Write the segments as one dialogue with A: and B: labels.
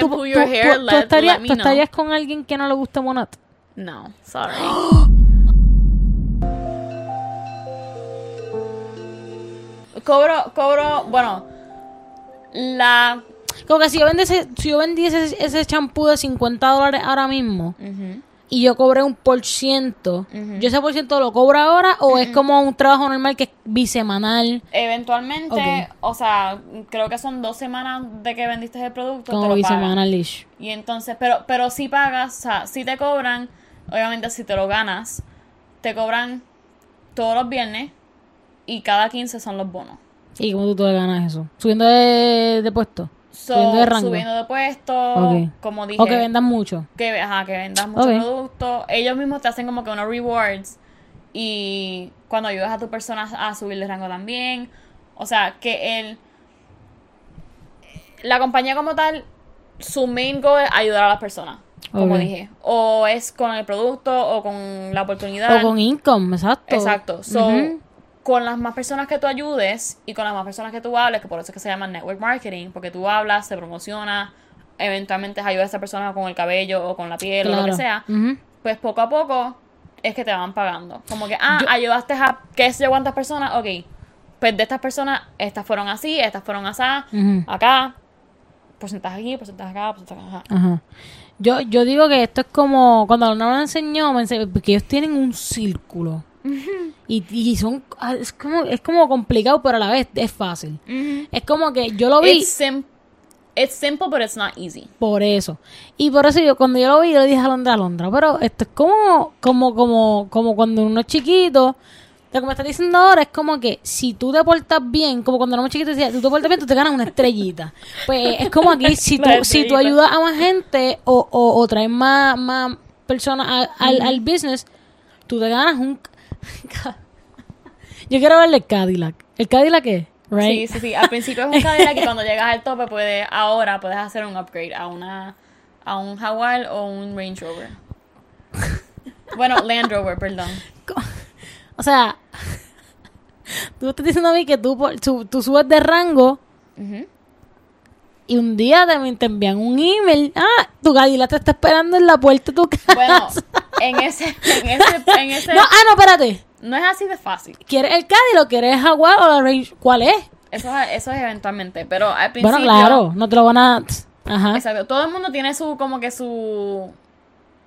A: tú, tú-
B: hair,
A: estarías, tú con alguien que no le gusta Monat.
B: No, sorry. cobro, cobro, bueno, la...
A: Como que si yo vendiese, si yo vendiese ese champú de 50 dólares ahora mismo. Y yo cobré un por ciento, ¿yo ese por ciento lo cobro ahora o es como un trabajo normal que es bisemanal?
B: Eventualmente, o sea, creo que son dos semanas de que vendiste el producto.
A: Como bisemanal-ish.
B: Y entonces, pero, pero si pagas, o sea, si te cobran, obviamente si te lo ganas, te cobran todos los viernes y cada 15 son los bonos.
A: ¿Y cómo tú te ganas eso? ¿Subiendo de, de puesto?
B: So,
A: ¿Subiendo de rango?
B: Subiendo de puesto, como dije.
A: O que vendan mucho.
B: que, ajá, que vendas mucho producto. Ellos mismos te hacen como que unos rewards. Y cuando ayudas a tu persona a subir de rango también. O sea, que el. La compañía como tal, su main goal es ayudar a las personas. Como dije. O es con el producto o con la oportunidad.
A: O con income, exacto.
B: Exacto. So,
A: Ujú.
B: Con las más personas que tú ayudes y con las más personas que tú hables, que por eso es que se llama network marketing, porque tú hablas, se promociona, eventualmente ayuda a esa persona con el cabello o con la piel o lo que sea, pues poco a poco es que te van pagando. Como que, ah, ayudaste a qué sé yo cuántas personas, ok. Pues de estas personas, estas fueron así, estas fueron así, acá, porcentaje aquí, porcentaje acá, porcentaje acá.
A: Ajá. Yo, yo digo que esto es como cuando no me enseñó, me enseñó, porque ellos tienen un círculo. y, y son ah, es como es como complicado, pero a la vez es fácil. Es como que yo lo vi
B: It's, sim- it's simple, but it's not easy.
A: por eso. Y por eso yo cuando yo lo vi, yo le dije a Londra, Londra, pero esto es como como como como cuando uno es chiquito. Lo que me estás diciendo ahora es como que si tú te portas bien, como cuando éramos chiquitos decía, si tú te portas bien, tú te ganas una estrellita. Pues es como aquí, si tú, si tú ayudas a más gente o, o, o traes más, más personas a- al, al business, tú te ganas un... Yo quiero verle el Cadillac. ¿El Cadillac qué? Right?
B: Sí, sí, sí. Al principio es un Cadillac y cuando llegas al tope, puedes, ahora puedes hacer un upgrade a una a un Jaguar o un Range Rover. Bueno, Land Rover, perdón.
A: O sea, tú estás diciendo a mí que tú, tú, tú subes de rango y un día te, te envían un email. Ah, tu Cadillac te está esperando en la puerta de tu casa.
B: Bueno, en ese, en ese, en ese,
A: No, ah, no, espérate.
B: no es así de fácil.
A: ¿Quieres el Cadillac o quieres el Jaguar o la Range? ¿Cuál es?
B: Eso, es- eso es eventualmente, pero al principio.
A: Bueno, claro, no te lo van a... Ajá.
B: Exacto. Todo el mundo tiene su, como que su,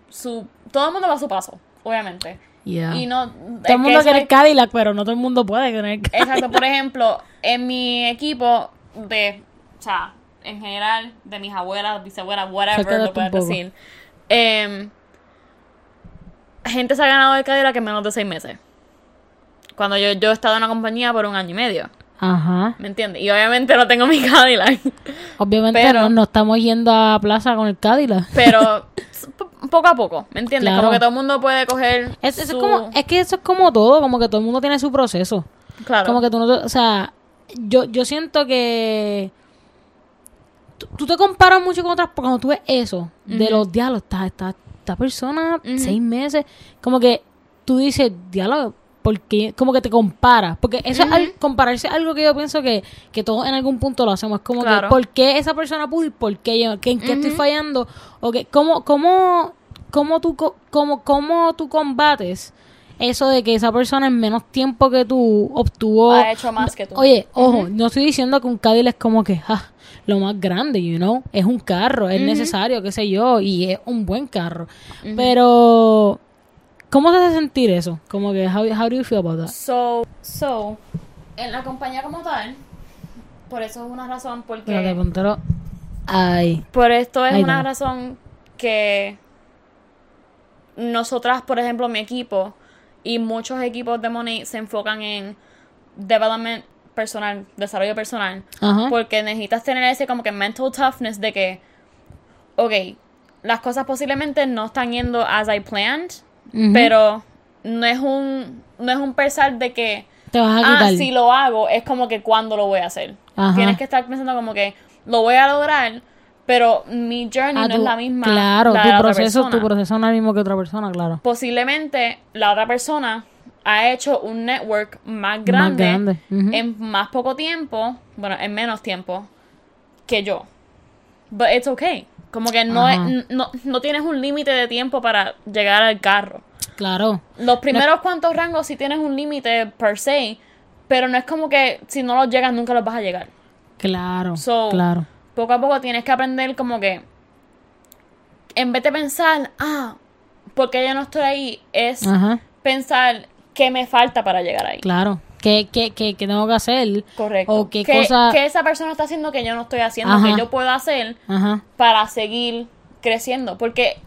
B: su, todo el mundo va a su paso, obviamente.
A: Yeah.
B: Y no.
A: Todo el mundo quiere el Cadillac, pero no todo el mundo puede tener Cadillac.
B: Exacto, por ejemplo, en mi equipo de, o sea, en general, de mis abuelas, bisabuelas, whatever lo puedes decir, em, gente se ha ganado el Cadillac en menos de seis meses. Cuando yo, yo he estado en una compañía por un año y medio,
A: Ajá.
B: ¿me entiendes? Y obviamente no tengo mi Cadillac,
A: Obviamente
B: Pero-
A: no, no estamos yendo a plaza con el Cadillac.
B: pero poco a poco, ¿me entiendes?
A: Claro.
B: Como que todo el mundo puede coger
A: Es, eso es
B: su-
A: como, es que eso es como todo, como que todo el mundo tiene su proceso.
B: claro.
A: Como que tú no o sea, yo, yo siento que tú, tú te comparas mucho con otras, cuando tú ves eso, de los diálogos, esta, esta, esta persona, seis meses, como que tú dices, diálogo, porque como que te comparas, porque eso es al- compararse es algo que yo pienso que, que todos en algún punto lo hacemos, es como que. ¿por qué esa persona pudo y por qué yo? ¿Que, ¿En qué estoy fallando? ¿O que, cómo, cómo, cómo, tú, cómo, cómo tú combates eso de que esa persona en menos tiempo que tú obtuvo...
B: ha hecho más que tú.
A: Oye, ojo, no estoy diciendo que un Cadillac es como que ah, lo más grande, you know, es un carro, es necesario, qué sé yo, y es un buen carro. Pero ¿cómo te hace sentir eso? Como que how, how do you feel about that?
B: So, so, en la compañía como tal, por eso es una razón porque...
A: Espérate, póntelo. Ay,
B: Por esto es una
A: no.
B: razón que nosotras, por ejemplo, mi equipo y muchos equipos de Money se enfocan en development personal, desarrollo personal,
A: ajá.
B: porque necesitas tener ese como que mental toughness de que, ok, las cosas posiblemente no están yendo as I planned, pero no es un no es un pesar de que
A: Te vas a
B: ah, si lo hago, es como que cuándo lo voy a hacer.
A: Ajá.
B: Tienes que estar pensando como que lo voy a lograr, pero mi journey
A: Ah,
B: no es la misma.
A: Claro,
B: la
A: tu
B: de la otra
A: proceso, tu proceso no es el mismo que otra persona, claro.
B: Posiblemente la otra persona ha hecho un network más grande, en más poco tiempo, bueno, en menos tiempo que yo. But it's okay. Como que no, es- no, no tienes un límite de tiempo para llegar al carro.
A: Claro.
B: Los primeros cuantos rangos sí tienes un límite per se, pero no es como que si no los llegas nunca los vas a llegar.
A: Claro.
B: So,
A: claro.
B: Poco a poco tienes que aprender como que en vez de pensar, ah, porque yo no estoy ahí, es
A: Ajá.
B: pensar qué me falta para llegar ahí.
A: Claro. ¿Qué, qué, qué, qué tengo que hacer?
B: Correcto.
A: O qué
B: ¿Qué,
A: cosa-
B: qué esa persona está haciendo que yo no estoy haciendo,
A: Ajá.
B: que yo puedo hacer
A: Ajá.
B: para seguir creciendo. Porque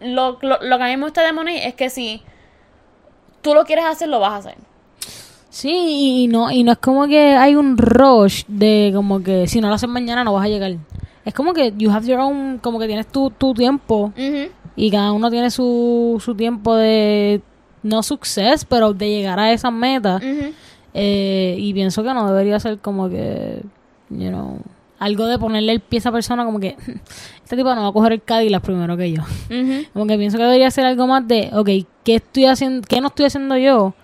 B: lo, lo, lo que a mí me gusta de Monet es que si tú lo quieres hacer, lo vas a hacer.
A: Sí, y no, y no es como que hay un rush de como que si no lo haces mañana no vas a llegar. Es como que you have your own, como que tienes tu, tu tiempo
B: Ujú.
A: y cada uno tiene su, su tiempo de, no success, pero de llegar a esas metas.
B: Ujú.
A: Eh, y pienso que no debería ser como que, you know, algo de ponerle el pie a esa persona como que este tipo no va a coger el Cadillac primero que yo. Como que pienso que debería ser algo más de, ok, ¿qué estoy haciendo, qué no estoy haciendo yo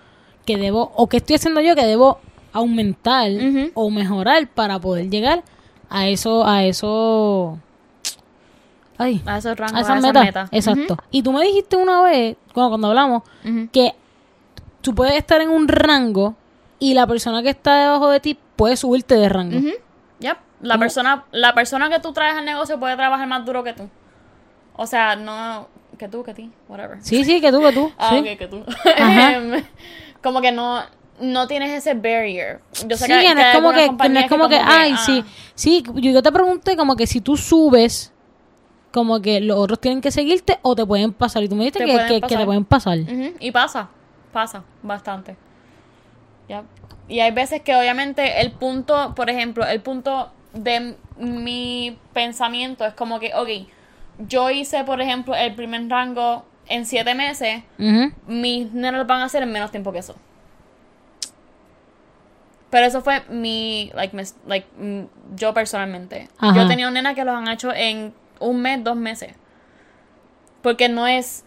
A: que debo, o qué estoy haciendo yo que debo aumentar o mejorar para poder llegar a eso, a eso, ay,
B: A esos rangos,
A: a
B: a
A: esas metas.
B: metas.
A: Exacto. Y tú me dijiste una vez, cuando, cuando hablamos, que tú puedes estar en un rango y la persona que está debajo de ti puede subirte de rango.
B: Ujú. Yep. La
A: ¿Cómo?
B: persona, la persona que tú traes al negocio puede trabajar más duro que tú. O sea, no que tú, que ti, whatever.
A: Sí, sí, que tú, que tú.
B: Ah,
A: sí.
B: ok, que tú. Em, como que no, no tienes ese barrier. Yo sé
A: sí,
B: que,
A: que no
B: que
A: es como que, que no
B: compañías
A: es como que, ay,
B: ah,
A: sí, sí, yo, yo te pregunté como que si tú subes, como que los otros tienen que seguirte o te pueden pasar. Y tú me dijiste
B: Te
A: que, te pueden pasar.
B: Y pasa, pasa bastante. Y hay veces que obviamente el punto, por ejemplo, el punto de mi pensamiento es como que, ok, yo hice, por ejemplo, el primer rango en siete meses,
A: Ujú.
B: mis nenas lo van a hacer en menos tiempo que eso. Pero eso fue mi, like, mis- like, mm, yo personalmente.
A: Ajá.
B: Yo tenía una nena que los han hecho en un mes, dos meses. Porque no es,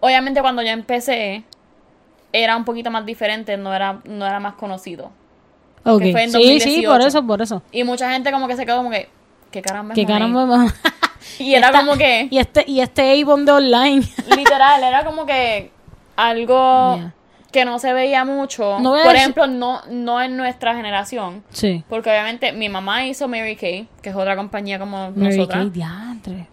B: obviamente cuando yo empecé, era un poquito más diferente, no era, no era más conocido.
A: Ok.
B: Que fue en
A: Sí, sí,
B: 2018.
A: por eso, por eso.
B: Y mucha gente como que se quedó como que, ¿qué caramba Monet?".
A: caramba.
B: Y era
A: Esta-
B: como que...
A: Y este, y este Avon de online.
B: Literal, era como que algo
A: Yeah.
B: Que no se veía mucho.
A: No
B: Por ejemplo, no, no en nuestra generación.
A: sí.
B: Porque obviamente mi mamá hizo Mary Kay, que es otra compañía como
A: Mary
B: nosotras.
A: Kay, diantre.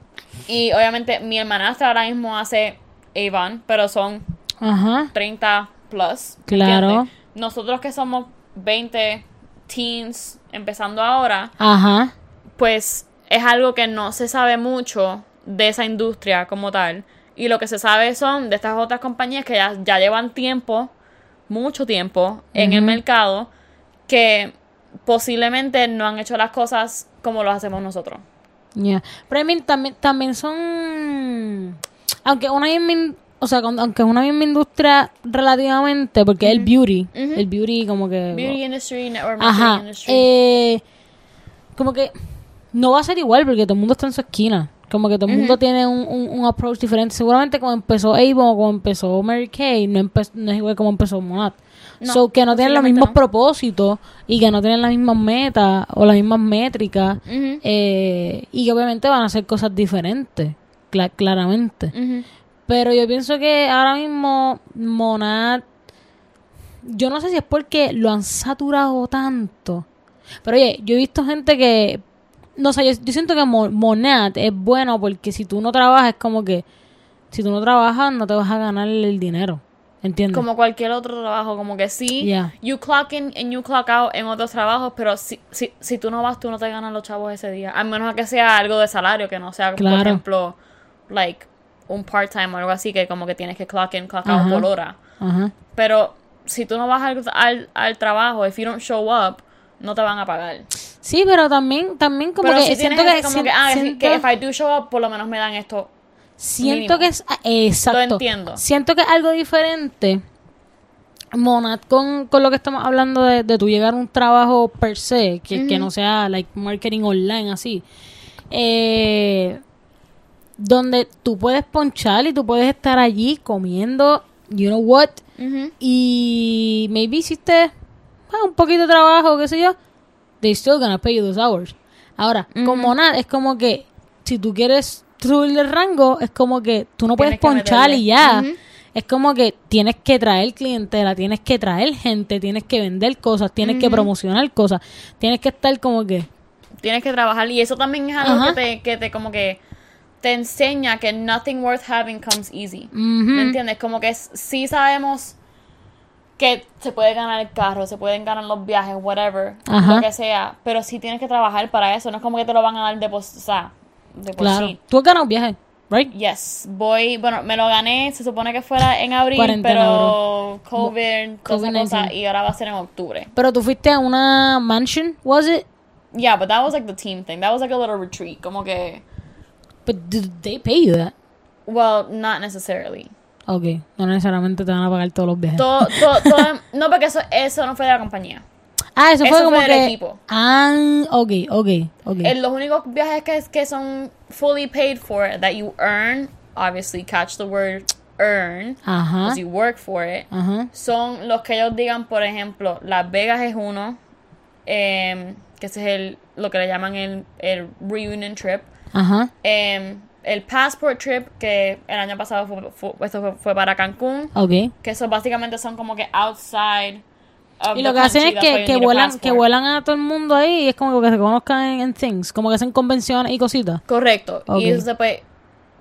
B: Y obviamente mi hermanastra ahora mismo hace Avon, pero son
A: Ajá.
B: 30 plus. ¿me
A: Claro.
B: entiendes? Nosotros que somos 20 teens empezando ahora,
A: Ajá.
B: pues es algo que no se sabe mucho de esa industria como tal. Y lo que se sabe son de estas otras compañías que ya, ya llevan tiempo, mucho tiempo, en el mercado, que posiblemente no han hecho las cosas como lo hacemos nosotros.
A: Yeah. Pero I mean, también, también son. Aunque una misma. O sea, aunque una misma industria relativamente, porque es el beauty. El beauty, como que.
B: Beauty industry, network
A: Ajá.
B: industry.
A: Eh, como que no va a ser igual porque todo el mundo está en su esquina. Como que todo el mundo tiene un, un, un approach diferente. Seguramente como empezó Avon o como empezó Mary Kay, no, empe- no es igual como empezó Monat.
B: No,
A: so que no tienen los mismos
B: no.
A: propósitos y que no tienen las mismas metas o las mismas métricas. Eh, y que obviamente van a hacer cosas diferentes, cla- claramente. Pero yo pienso que ahora mismo Monad, yo no sé si es porque lo han saturado tanto. Pero oye, yo he visto gente que, no sé, yo, yo siento que Mo- Monad es bueno porque si tú no trabajas es como que, si tú no trabajas no te vas a ganar el dinero. ¿Entiendes?
B: Como cualquier otro trabajo, como que sí,
A: Yeah.
B: you clock in and you clock out en otros trabajos, pero si, si, si tú no vas, tú no te ganas los chavos ese día. A menos que sea algo de salario, que no sea, por ejemplo, like, un part-time o algo así, que como que tienes que clock in, clock out
A: Ajá.
B: por hora. Pero si tú no vas al, al, al trabajo, if you don't show up, no te van a pagar.
A: Sí, pero también, también como
B: pero
A: que
B: si
A: siento que,
B: como que, ah,
A: siento,
B: que if I do show up, por lo menos me dan esto.
A: siento
B: mínimo.
A: que es, ah, exacto.
B: Lo entiendo.
A: Siento que es algo diferente. Monad, con, con lo que estamos hablando de, de tu llegar a un trabajo per se, que, que no sea like marketing online así, eh, donde tú puedes ponchar y tú puedes estar allí comiendo, you know what, y maybe hiciste ah, un poquito de trabajo, qué sé yo, they still gonna pay you those hours. Ahora, con Monad es como que si tú quieres subir el rango, es como que tú no puedes
B: Tienes
A: ponchar
B: meterle.
A: y ya. Es como que tienes que traer clientela, tienes que traer gente, tienes que vender cosas, tienes que promocionar cosas, tienes que estar como que...
B: Tienes que trabajar y eso también es algo
A: Ajá.
B: que te, que te como que te enseña que nothing worth having comes easy. ¿Me entiendes? Como que sí sabemos que se puede ganar el carro, se pueden ganar los viajes, whatever,
A: Ajá.
B: lo que sea, pero sí tienes que trabajar para eso, no es como que te lo van a dar de por, o sea, de por
A: Claro.
B: sí.
A: Tú has ganado un viaje, right?
B: Yes, voy, bueno, me lo gané, se supone que fuera en abril,
A: Cuarentena,
B: pero COVID, toda esa
A: COVID-19.
B: cosa, y ahora va a ser en octubre.
A: Pero tú fuiste a una mansion, was it?
B: Yeah, but that was like the team thing, that was like a little retreat, como que,
A: But did they pay you that?
B: well, not necessarily.
A: Ok, no necesariamente te van a pagar todos los viajes.
B: Todo, todo, todo- no, porque eso, eso no fue de la compañía.
A: ah, eso, fue
B: eso
A: como
B: fue del
A: que...
B: equipo.
A: Ah, ok, ok, ok.
B: Eh, los únicos viajes que, que son fully paid for, that you earn, obviously catch the word earn,
A: Ajá,
B: because you work for it,
A: ajá,
B: son los que ellos digan, por ejemplo, Las Vegas es uno, em, que ese es el, lo que le llaman el, el reunion trip,
A: ajá.
B: em, el passport trip, que el año pasado fue, fue- esto fue, fue para Cancún,
A: Ok.
B: que eso básicamente son como que outside of
A: Y
B: the
A: lo que hacen es que, que vuelan, que vuelan a todo el mundo ahí y es como que se conozcan en, en things, como que hacen convenciones y cositas.
B: Correcto.
A: Ok.
B: Y eso se puede,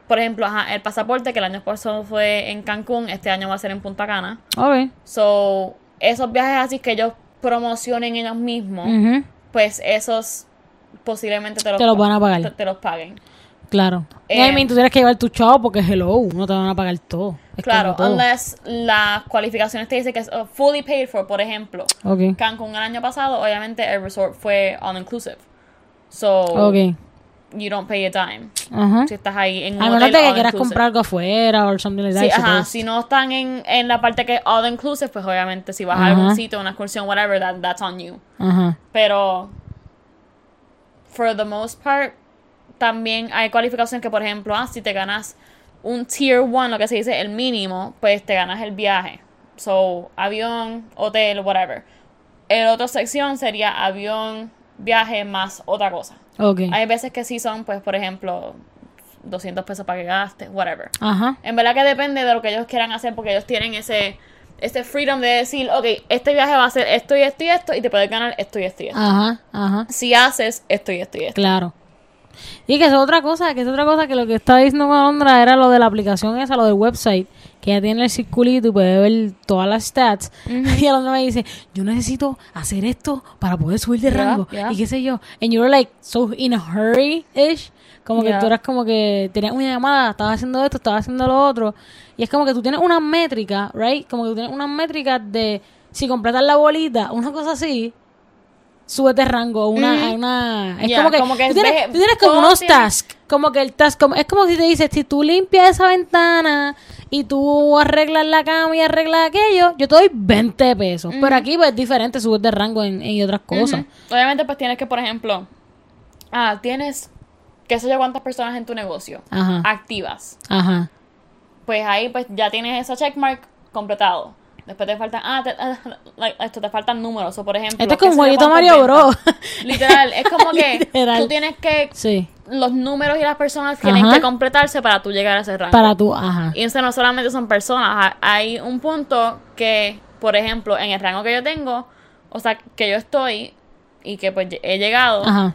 B: por ejemplo, ajá, el pasaporte que el año pasado fue en Cancún, este año va a ser en Punta Cana.
A: Ok.
B: So, esos viajes así que ellos promocionen ellos mismos, pues esos posiblemente te los,
A: Te los van a pagar.
B: Te, te los paguen.
A: Claro.
B: Eh,
A: y I mean, tú tienes que llevar tu chavo porque hello, no te van a pagar todo. Es
B: Claro,
A: todo.
B: unless las cualificaciones te dicen que es uh, fully paid for, por ejemplo.
A: Ok.
B: Cancún el año pasado, obviamente el resort fue all inclusive. So,
A: Ok.
B: you don't pay a dime.
A: Ajá.
B: Si estás ahí en un
A: A menos de que quieras comprar algo afuera o something like that.
B: Sí, ajá,
A: suppose.
B: si no están en, en la parte que es all inclusive, pues obviamente si vas a
A: Ajá.
B: algún sitio, una excursión, whatever, that, that's on you.
A: Ajá.
B: Pero, for the most part, también hay cualificaciones que, por ejemplo, ah, si te ganas un tier 1, lo que se dice el mínimo, pues te ganas el viaje. So, avión, hotel, whatever. El otra sección sería avión, viaje más otra cosa.
A: Ok.
B: Hay veces que sí son, pues, por ejemplo, 200 pesos para que gastes, whatever.
A: Ajá.
B: En verdad que depende de lo que ellos quieran hacer porque ellos tienen ese, ese freedom de decir, ok, este viaje va a ser esto y esto y esto y te puedes ganar esto y esto y esto.
A: Ajá. Ajá.
B: Si haces esto y esto y esto.
A: Claro. Y que es otra cosa, que es otra cosa que lo que estaba diciendo con Alondra era lo de la aplicación esa, lo del website, que ya tiene el circulito y puede ver todas las stats. Y Alondra me dice, yo necesito hacer esto para poder subir de
B: Yeah,
A: rango.
B: yeah.
A: Y qué sé yo. And you were like so in a hurry-ish. Como que tú eras como que tenías una llamada, estabas haciendo esto, estabas haciendo lo otro. Y es como que tú tienes una métrica, right? Como que tú tienes una métrica de si completas la bolita, una cosa así, súbete rango, una,
B: Ujú.
A: una es
B: Yeah,
A: como que,
B: como que
A: tú, tienes, tú tienes como unos tasks, como que el task, como, es como si te dices, si tú limpias esa ventana y tú arreglas la cama y arreglas aquello, yo te doy 20 pesos. Pero aquí pues es diferente, subes de rango en, en otras cosas.
B: Obviamente pues tienes que, por ejemplo, ah, tienes qué sé yo cuántas personas en tu negocio
A: Ajá,
B: activas.
A: ajá,
B: Pues ahí pues ya tienes ese checkmark completado. Después te faltan, ah, te- ah, esto te faltan números. O por ejemplo,
A: Esto es como un jueguito Mario Bros.
B: Literal, es como que tú tienes que
A: sí,
B: los números y las personas tienen
A: Ajá.
B: que completarse para tú llegar a ese rango.
A: para tú, ajá,
B: Y eso no solamente son personas, ha- hay un punto que, por ejemplo, en el rango que yo tengo, o sea, que yo estoy y que pues he llegado,
A: ajá.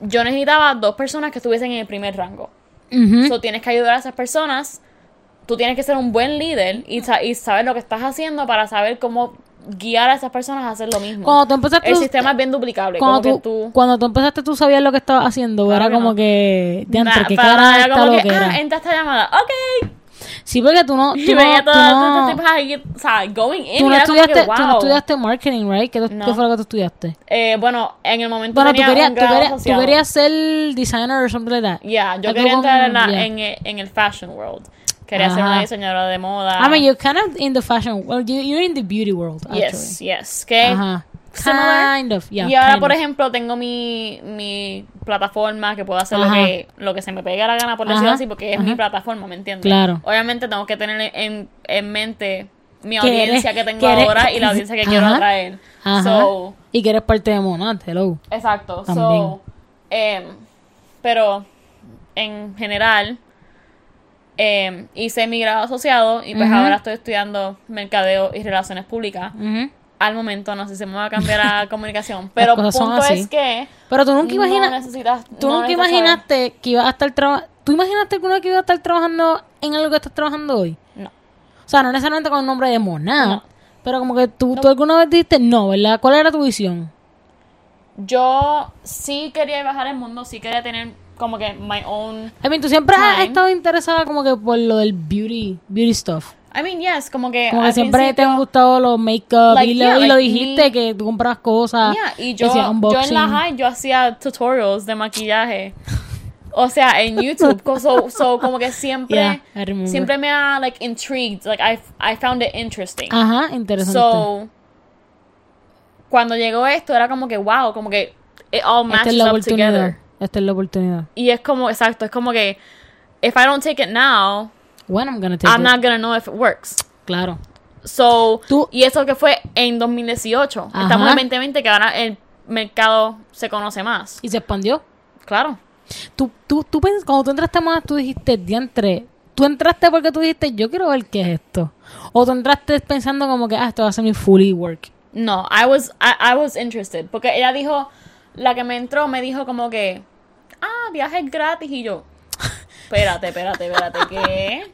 B: yo necesitaba dos personas que estuviesen en el primer rango.
A: Ujú.
B: So tienes que ayudar a esas personas, tú tienes que ser un buen líder y, sa- y saber lo que estás haciendo para saber cómo guiar a esas personas a hacer lo mismo.
A: Cuando tú empezaste
B: el
A: tú-
B: sistema es bien duplicable,
A: cuando tú,
B: que tú...
A: cuando tú empezaste tú sabías lo que estabas haciendo,
B: Claro
A: era
B: que
A: como
B: no.
A: que, diantre,
B: Nah,
A: qué
B: para
A: cara lo
B: que,
A: que era.
B: ah, entra esta llamada, ok.
A: Sí, porque tú no, tú
B: Y
A: no,
B: veía
A: tú
B: todas
A: no-
B: ahí, o sea, going in,
A: tú no
B: como que,
A: estudiaste, tú no
B: wow.
A: estudiaste marketing, right? ¿Qué, tú-
B: No.
A: qué fue lo que tú estudiaste?
B: Eh, bueno, en el momento
A: Bueno, tú
B: tenía
A: querías,
B: un
A: tú
B: grado
A: querías, tú querías ser designer o something like that.
B: Yeah, yo
A: Algo
B: quería
A: con-
B: entrar en, la-
A: yeah.
B: en, en el fashion world. Quería ser una diseñadora de moda.
A: I mean, you're kind of in the fashion, well, you, you're in the beauty world, actually.
B: yes, yes. Que
A: Ajá.
B: similar.
A: Kind of, yeah.
B: y ahora,
A: kind
B: por
A: of.
B: ejemplo, tengo mi, mi plataforma que puedo hacer lo que, lo que se me pegue la gana, por decirlo
A: Ajá,
B: así, porque es
A: ajá.
B: mi plataforma, ¿me entiendes?
A: Claro.
B: Obviamente tengo que tener en, en mente mi
A: eres-
B: audiencia que tengo
A: eres-
B: ahora y la audiencia que quiero atraer. So,
A: y que eres parte de Monad, hello.
B: Exacto.
A: También.
B: So, em, pero en general. Eh, hice mi grado asociado y pues ahora estoy estudiando mercadeo y relaciones públicas. Al momento no sé si me voy a cambiar a comunicación, pero
A: son
B: punto
A: así.
B: es que
A: Pero tú nunca
B: no
A: imaginas,
B: necesitas
A: tú
B: no
A: nunca imaginaste que ibas a estar trabajando, ¿tú imaginaste alguna vez que ibas a estar trabajando en algo que estás trabajando hoy?
B: No.
A: O sea, no necesariamente con el nombre de Monad,
B: No.
A: pero como que tú, tú alguna vez dijiste no, ¿verdad? ¿Cuál era tu visión?
B: Yo sí quería viajar el mundo, sí quería tener como que my own
A: I mean, tú siempre has estado interesada como que por lo del beauty, beauty stuff.
B: I mean, yes, como que
A: Como que siempre te han gustado los make-up
B: Like,
A: y, lo,
B: yeah,
A: y lo
B: like
A: dijiste
B: me-
A: que tú comprabas cosas.
B: Yeah, y yo, yo en la high yo hacía tutorials de maquillaje. O sea, en YouTube. So, so como que siempre,
A: Yeah,
B: siempre me ha like intrigued. Like I, I found it interesting.
A: Ajá, interesante.
B: So, cuando llegó esto era como que wow, como que it all
A: Esta
B: matches
A: es la
B: up together.
A: Esta es la oportunidad.
B: Y es como, exacto, es como que if I don't take it now,
A: When I'm gonna take
B: I'm
A: it.
B: not gonna know if it works.
A: Claro.
B: So,
A: Tú-
B: y eso que fue en 2018.
A: Ajá.
B: Estamos en 2020 que ahora el mercado se conoce más.
A: Y se expandió.
B: Claro.
A: Tú, tú, tú pens- cuando tú entraste más, tú dijiste, diantre, tú entraste porque tú dijiste, yo quiero ver qué es esto. O tú entraste pensando como que, ah, esto va a ser mi fully work.
B: No, I was, I, I was interested. Porque ella dijo, la que me entró me dijo como que, ah, viajes gratis. Y yo, espérate, espérate, espérate, ¿qué?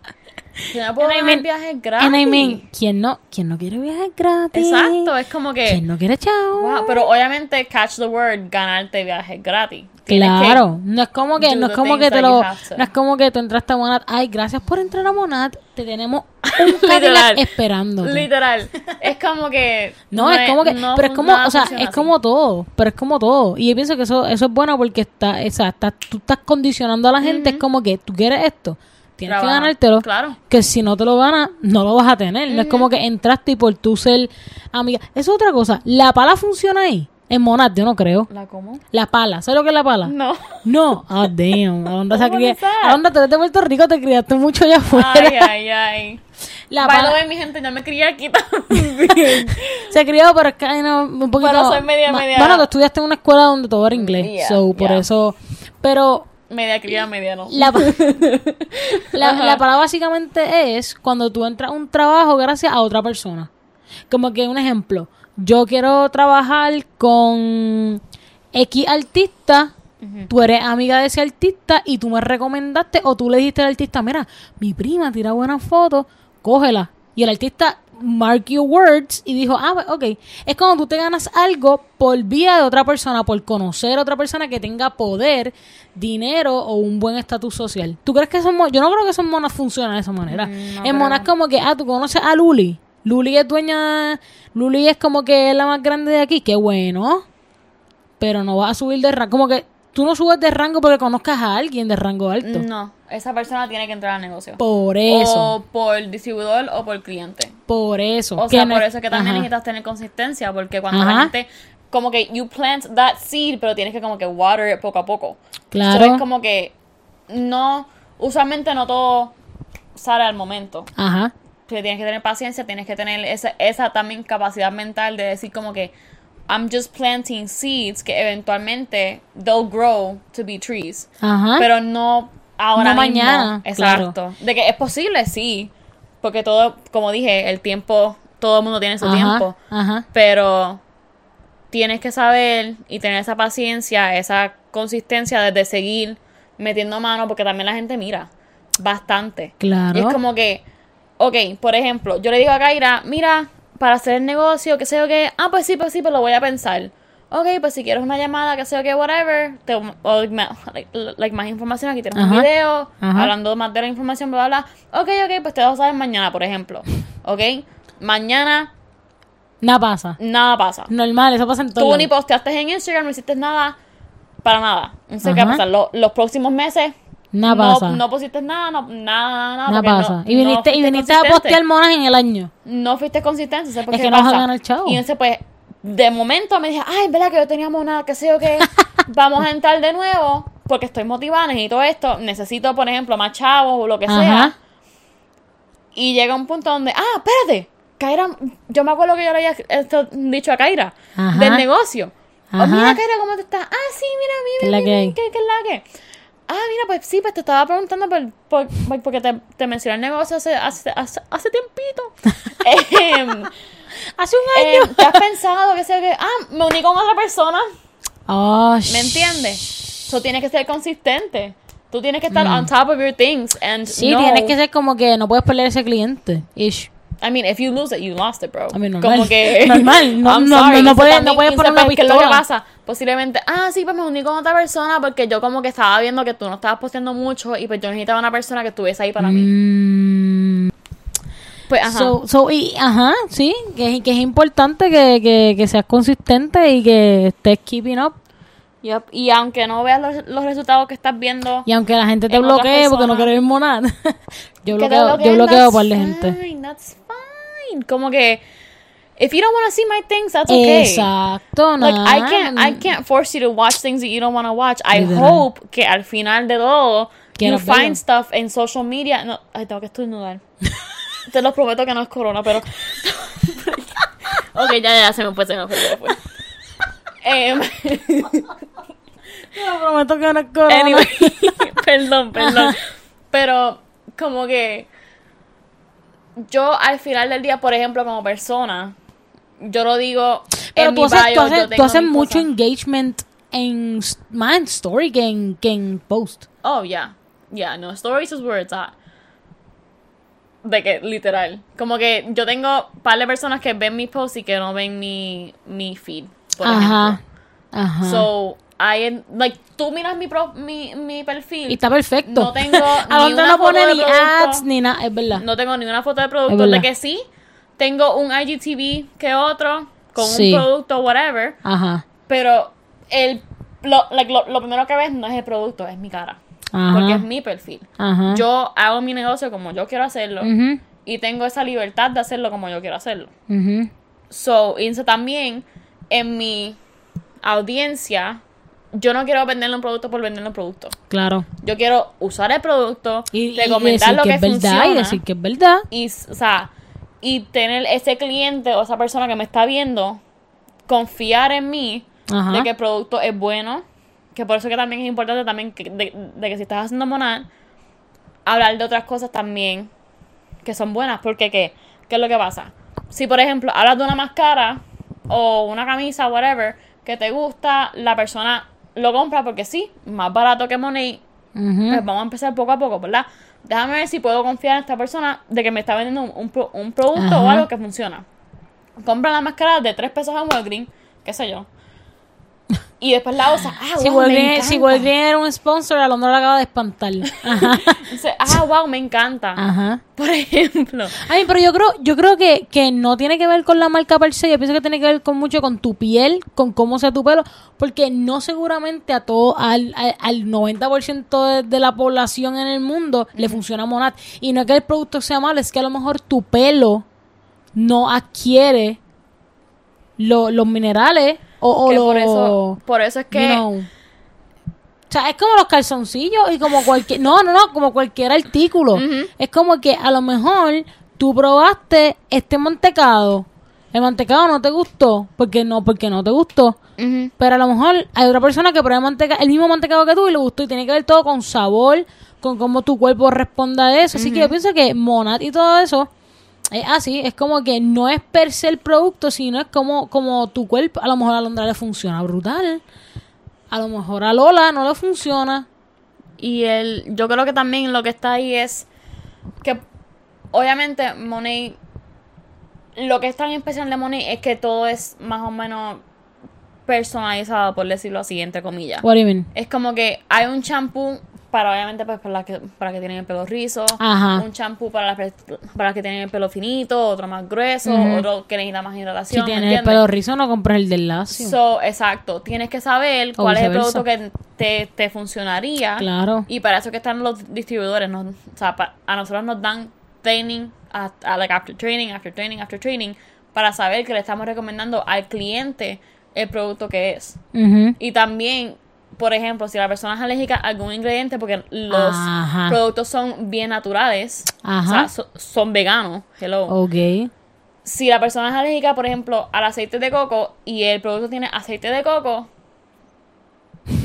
B: Que no puedo
A: And I
B: ganar
A: mean-
B: viajes gratis.
A: And I mean, ¿quién no, ¿quién no quiere viajar gratis?
B: Exacto, es como que,
A: ¿Quién no quiere chao?
B: wow, pero obviamente, catch the word, ganarte viajes gratis.
A: Claro, no es como que, no es como que te lo, no es como que tú entraste a Monat, ay, gracias por entrar a Monat, te tenemos un. Cadillac esperando.
B: Literal. Es como que.
A: No, es como que,
B: no
A: pero es como, o sea, es
B: así.
A: como todo, pero es como todo. Y yo pienso que eso, eso es bueno porque está, tú estás condicionando a la gente, es como que tú quieres esto, tienes que
B: Trabaja.
A: ganártelo.
B: Claro.
A: Que si no te lo ganas, no lo vas a tener. No es como que entraste y por tú ser amiga. Eso es otra cosa. ¿La pala funciona ahí? En Monat, yo no creo.
B: ¿La cómo?
A: La pala, ¿sabes lo que es la pala?
B: No.
A: No, ah, damn. ¿A dónde se. ¿A dónde eres de Puerto Rico? Te criaste mucho allá afuera.
B: Ay, ay, ay.
A: La pala
B: mi gente, yo me crié aquí también.
A: se crió, pero es que no, un poquito.
B: Pero soy media, media-
A: Bueno, tú estudiaste en una escuela donde todo era inglés.
B: Yeah,
A: so, por
B: yeah.
A: eso. Pero
B: media cría, media no.
A: la, la,
B: Ajá.
A: la palabra básicamente es cuando tú entras a un trabajo gracias a otra persona. Como que un ejemplo, yo quiero trabajar con X artista, tú eres amiga de ese artista y tú me recomendaste o tú le dijiste al artista, mira, mi prima tira buenas fotos, cógela. Y el artista mark your words y dijo, ah, pues, ok. Es como tú te ganas algo por vía de otra persona, por conocer a otra persona que tenga poder, dinero o un buen estatus social. ¿Tú crees que esos mo- Yo no creo que esos monas funcionan de esa manera.
B: Mm, no
A: en monas como que, ah, tú conoces a Luli. Luli es dueña, Luli es como que es la más grande de aquí, qué bueno. Pero no vas a subir de rango, como que tú no subes de rango porque conozcas a alguien de rango alto.
B: No, esa persona tiene que entrar al negocio.
A: Por eso,
B: O por distribuidor o por cliente.
A: por eso.
B: O sea, por eso es que también
A: Ajá.
B: necesitas tener consistencia, porque cuando
A: Ajá.
B: la gente, como que you plant that seed, pero tienes que como que water it poco a poco.
A: Claro.
B: So, es como que no, usualmente no todo sale al momento.
A: Ajá.
B: Que tienes que tener paciencia, tienes que tener esa, esa también capacidad mental de decir como que I'm just planting seeds que eventualmente they'll grow to be trees.
A: Ajá.
B: Pero no ahora
A: No
B: mismo.
A: mañana,
B: Exacto. De que es posible, sí. Porque todo, como dije, el tiempo, todo el mundo tiene su
A: Ajá,
B: tiempo.
A: Ajá.
B: Pero tienes que saber y tener esa paciencia, esa consistencia de, de seguir metiendo mano, porque también la gente mira bastante.
A: Claro.
B: Y es como que, ok, por ejemplo, yo le digo a Kaira, mira, para hacer el negocio, que sé yo qué, ah, pues sí, pues sí, pues lo voy a pensar. Ok, pues si quieres una llamada, que sé yo qué, whatever, te, o like, like, más información, aquí tienes un
A: Ajá.
B: video, hablando más de la información, bla, bla, bla. Ok, ok, pues te dejo saber mañana, por ejemplo. Ok, mañana
A: Nada pasa.
B: nada pasa.
A: Normal, eso pasa en todo.
B: Tú ni posteaste en Instagram, no hiciste nada, para nada. No sé qué va a pasar. Lo- los próximos meses,
A: Nada pasa.
B: no pusiste nada, no, nada, nada.
A: Pasa.
B: no-
A: y
B: no
A: viniste, y viniste a postear monas en el año.
B: no fuiste consistente, ¿sabes por
A: Es
B: qué
A: que no vas a ganar chavo.
B: Y entonces, pues, de momento me dije, ay, ¿verdad que yo teníamos nada, que sé yo qué? Vamos a entrar de nuevo, porque estoy motivada, necesito esto, necesito, por ejemplo, más chavos o lo que sea. Y llega un punto donde, ah, espérate, Kaira, yo me acuerdo que yo le había esto dicho a Kaira,
A: Ajá.
B: del negocio. Oh, mira, Kaira, ¿cómo te estás? Ah, sí, mira,
A: ¿Qué es
B: mira,
A: la
B: mira,
A: que hay?
B: ¿qué, qué es la que? Ah, mira, pues sí, pues te estaba preguntando por, por- por- porque te, te mencioné el negocio hace, hace, hace, hace tiempito. Em,
A: Hace un
B: em,
A: año.
B: ¿Te has pensado que sea que, ah, me uní con otra persona?
A: Oh,
B: ¿Me entiendes? Tú tienes que ser consistente. Tú tienes que estar on top of your things and
A: Mm. Sí, tienes que ser como que no puedes perder ese cliente. Ish.
B: I mean, if you lose it, you lost it, bro.
A: I mean, normal.
B: Como que
A: Normal. No-
B: I'm
A: no-
B: sorry.
A: no- no puedes- no puedes poner una
B: ¿qué es lo que pasa? Posiblemente, ah, sí, pues me uní con otra persona porque yo como que estaba viendo que tú no estabas posteando mucho y pues yo necesitaba una persona que estuviese ahí para mí.
A: Mm,
B: Pues, ajá.
A: So, so, y, ajá, sí, que, que es importante que, que, que seas consistente y que estés keeping up.
B: Yep. Y aunque no veas los, los resultados que estás viendo,
A: Y aunque la gente te bloquee porque no ir nada, yo bloqueo, yo bloqueo par de gente.
B: fine, That's fine. Como que, if you don't want to see my things, that's okay.
A: Exacto,
B: Like I can't, I can't force you to watch things that you don't want to watch. I
A: Literal.
B: hope que al final de todo you find stuff en social media. No, ay, tengo que estornudar. Te lo prometo que no es corona, pero. ok, ya, ya, se me fue, se me fue, se me fue. Em,
A: Te lo prometo que no es corona.
B: anyway, perdón, perdón. Pero, como que. Yo al final del día, por ejemplo, como persona, yo lo digo.
A: Pero
B: en
A: tú
B: mi
A: haces,
B: bio,
A: tú haces,
B: yo
A: tú haces mucho engagement en, más en story que en, que en post.
B: Oh, yeah. Yeah, no, stories is where it's at. De que, literal. Como que yo tengo un par de personas que ven mis posts y que no ven mi, mi feed, por
A: Ajá,
B: ejemplo.
A: ajá.
B: So, I, like, tú miras mi, pro, mi, mi perfil.
A: y está perfecto.
B: No tengo
A: A
B: ni una
A: no pone
B: foto de
A: ni
B: producto.
A: ads ni nada, es verdad.
B: No tengo ninguna foto de producto. De que sí, tengo un IGTV que otro, con
A: Sí.
B: un producto, whatever.
A: Ajá,
B: Pero el, lo, like, lo, lo primero que ves no es el producto, es mi cara.
A: ajá.
B: Porque es mi perfil.
A: Ajá.
B: Yo hago mi negocio como yo quiero hacerlo. Y tengo esa libertad de hacerlo como yo quiero hacerlo.
A: ujú.
B: So, y eso también en mi audiencia, yo no quiero venderle un producto por venderle un producto.
A: Claro.
B: Yo quiero usar el producto,
A: Y, y
B: recomendar
A: decir
B: lo
A: que,
B: que,
A: es verdad
B: funciona
A: y decir que es verdad.
B: y, o sea, y tener ese cliente o esa persona que me está viendo confiar en mí
A: Ajá.
B: de que el producto es bueno, que por eso que también es importante también que, de, de que si estás haciendo monad, hablar de otras cosas también que son buenas, porque ¿qué? ¿Qué es lo que pasa? Si por ejemplo hablas de una máscara o una camisa, whatever, que te gusta, la persona lo compra porque sí, más barato que Money, pues vamos a empezar poco a poco, ¿verdad? Déjame ver si puedo confiar en esta persona de que me está vendiendo un, un pro- un producto o algo que funciona. Compra la máscara de 3 pesos en Walgreens, qué sé yo. Y después la usa. Ah,
A: Si
B: wow, me
A: si. Walgreens era un sponsor, Alondra lo acaba de espantar. Ajá.
B: Dice, ah, wow, me encanta.
A: Ajá.
B: Por ejemplo.
A: Ay, pero yo creo, yo creo que, que no tiene que ver con la marca per se, yo pienso que tiene que ver con mucho con tu piel, con cómo sea tu pelo, porque no seguramente a todo, al, al, al 90% de, de la población en el mundo le funciona Monat. Y no es que el producto sea malo, es que a lo mejor tu pelo no adquiere lo- los minerales o, o
B: que
A: lo-
B: por eso, por eso es que
A: you know. O sea, es como los calzoncillos y como cualquier... No, no, no, como cualquier artículo.
B: Ujú.
A: Es como que a lo mejor tú probaste este mantecado. El mantecado no te gustó. Porque no, porque no te gustó.
B: Ujú.
A: Pero a lo mejor hay otra persona que prueba manteca, el mismo mantecado que tú y le gustó. Y tiene que ver todo con sabor, con cómo tu cuerpo responda a eso. Así que yo pienso que Monat y todo eso es así. Es como que no es per se el producto, sino es como, como tu cuerpo. A lo mejor a Londra le funciona brutal. A lo mejor a Lola no le funciona.
B: Y el, yo creo que también lo que está ahí es que obviamente Money, lo que es tan especial de Money es que todo es más o menos personalizado, por decirlo así, entre comillas.
A: What do you mean?
B: Es como que hay un champú para obviamente pues para las que, para que tienen el pelo rizo,
A: Ajá.
B: un champú para las, para las que tienen el pelo finito, otro más grueso,
A: Ujú.
B: otro que necesita más
A: Si
B: hidratación. ¿me
A: tienes el pelo rizo, no compres el del lacio.
B: So, exacto. Tienes que saber
A: O
B: cuál es el producto que te, te funcionaría.
A: Claro.
B: Y para eso que están los distribuidores. nos- o sea, pa- a nosotros nos dan training, a, a, like after training, after training, after training, para saber que le estamos recomendando al cliente el producto que es.
A: Ujú.
B: Y también, por ejemplo, si la persona es alérgica a algún ingrediente, porque los
A: Ajá.
B: productos son bien naturales,
A: Ajá.
B: o sea, so- son veganos, hello
A: Ok.
B: si la persona es alérgica, por ejemplo, al aceite de coco y el producto tiene aceite de coco,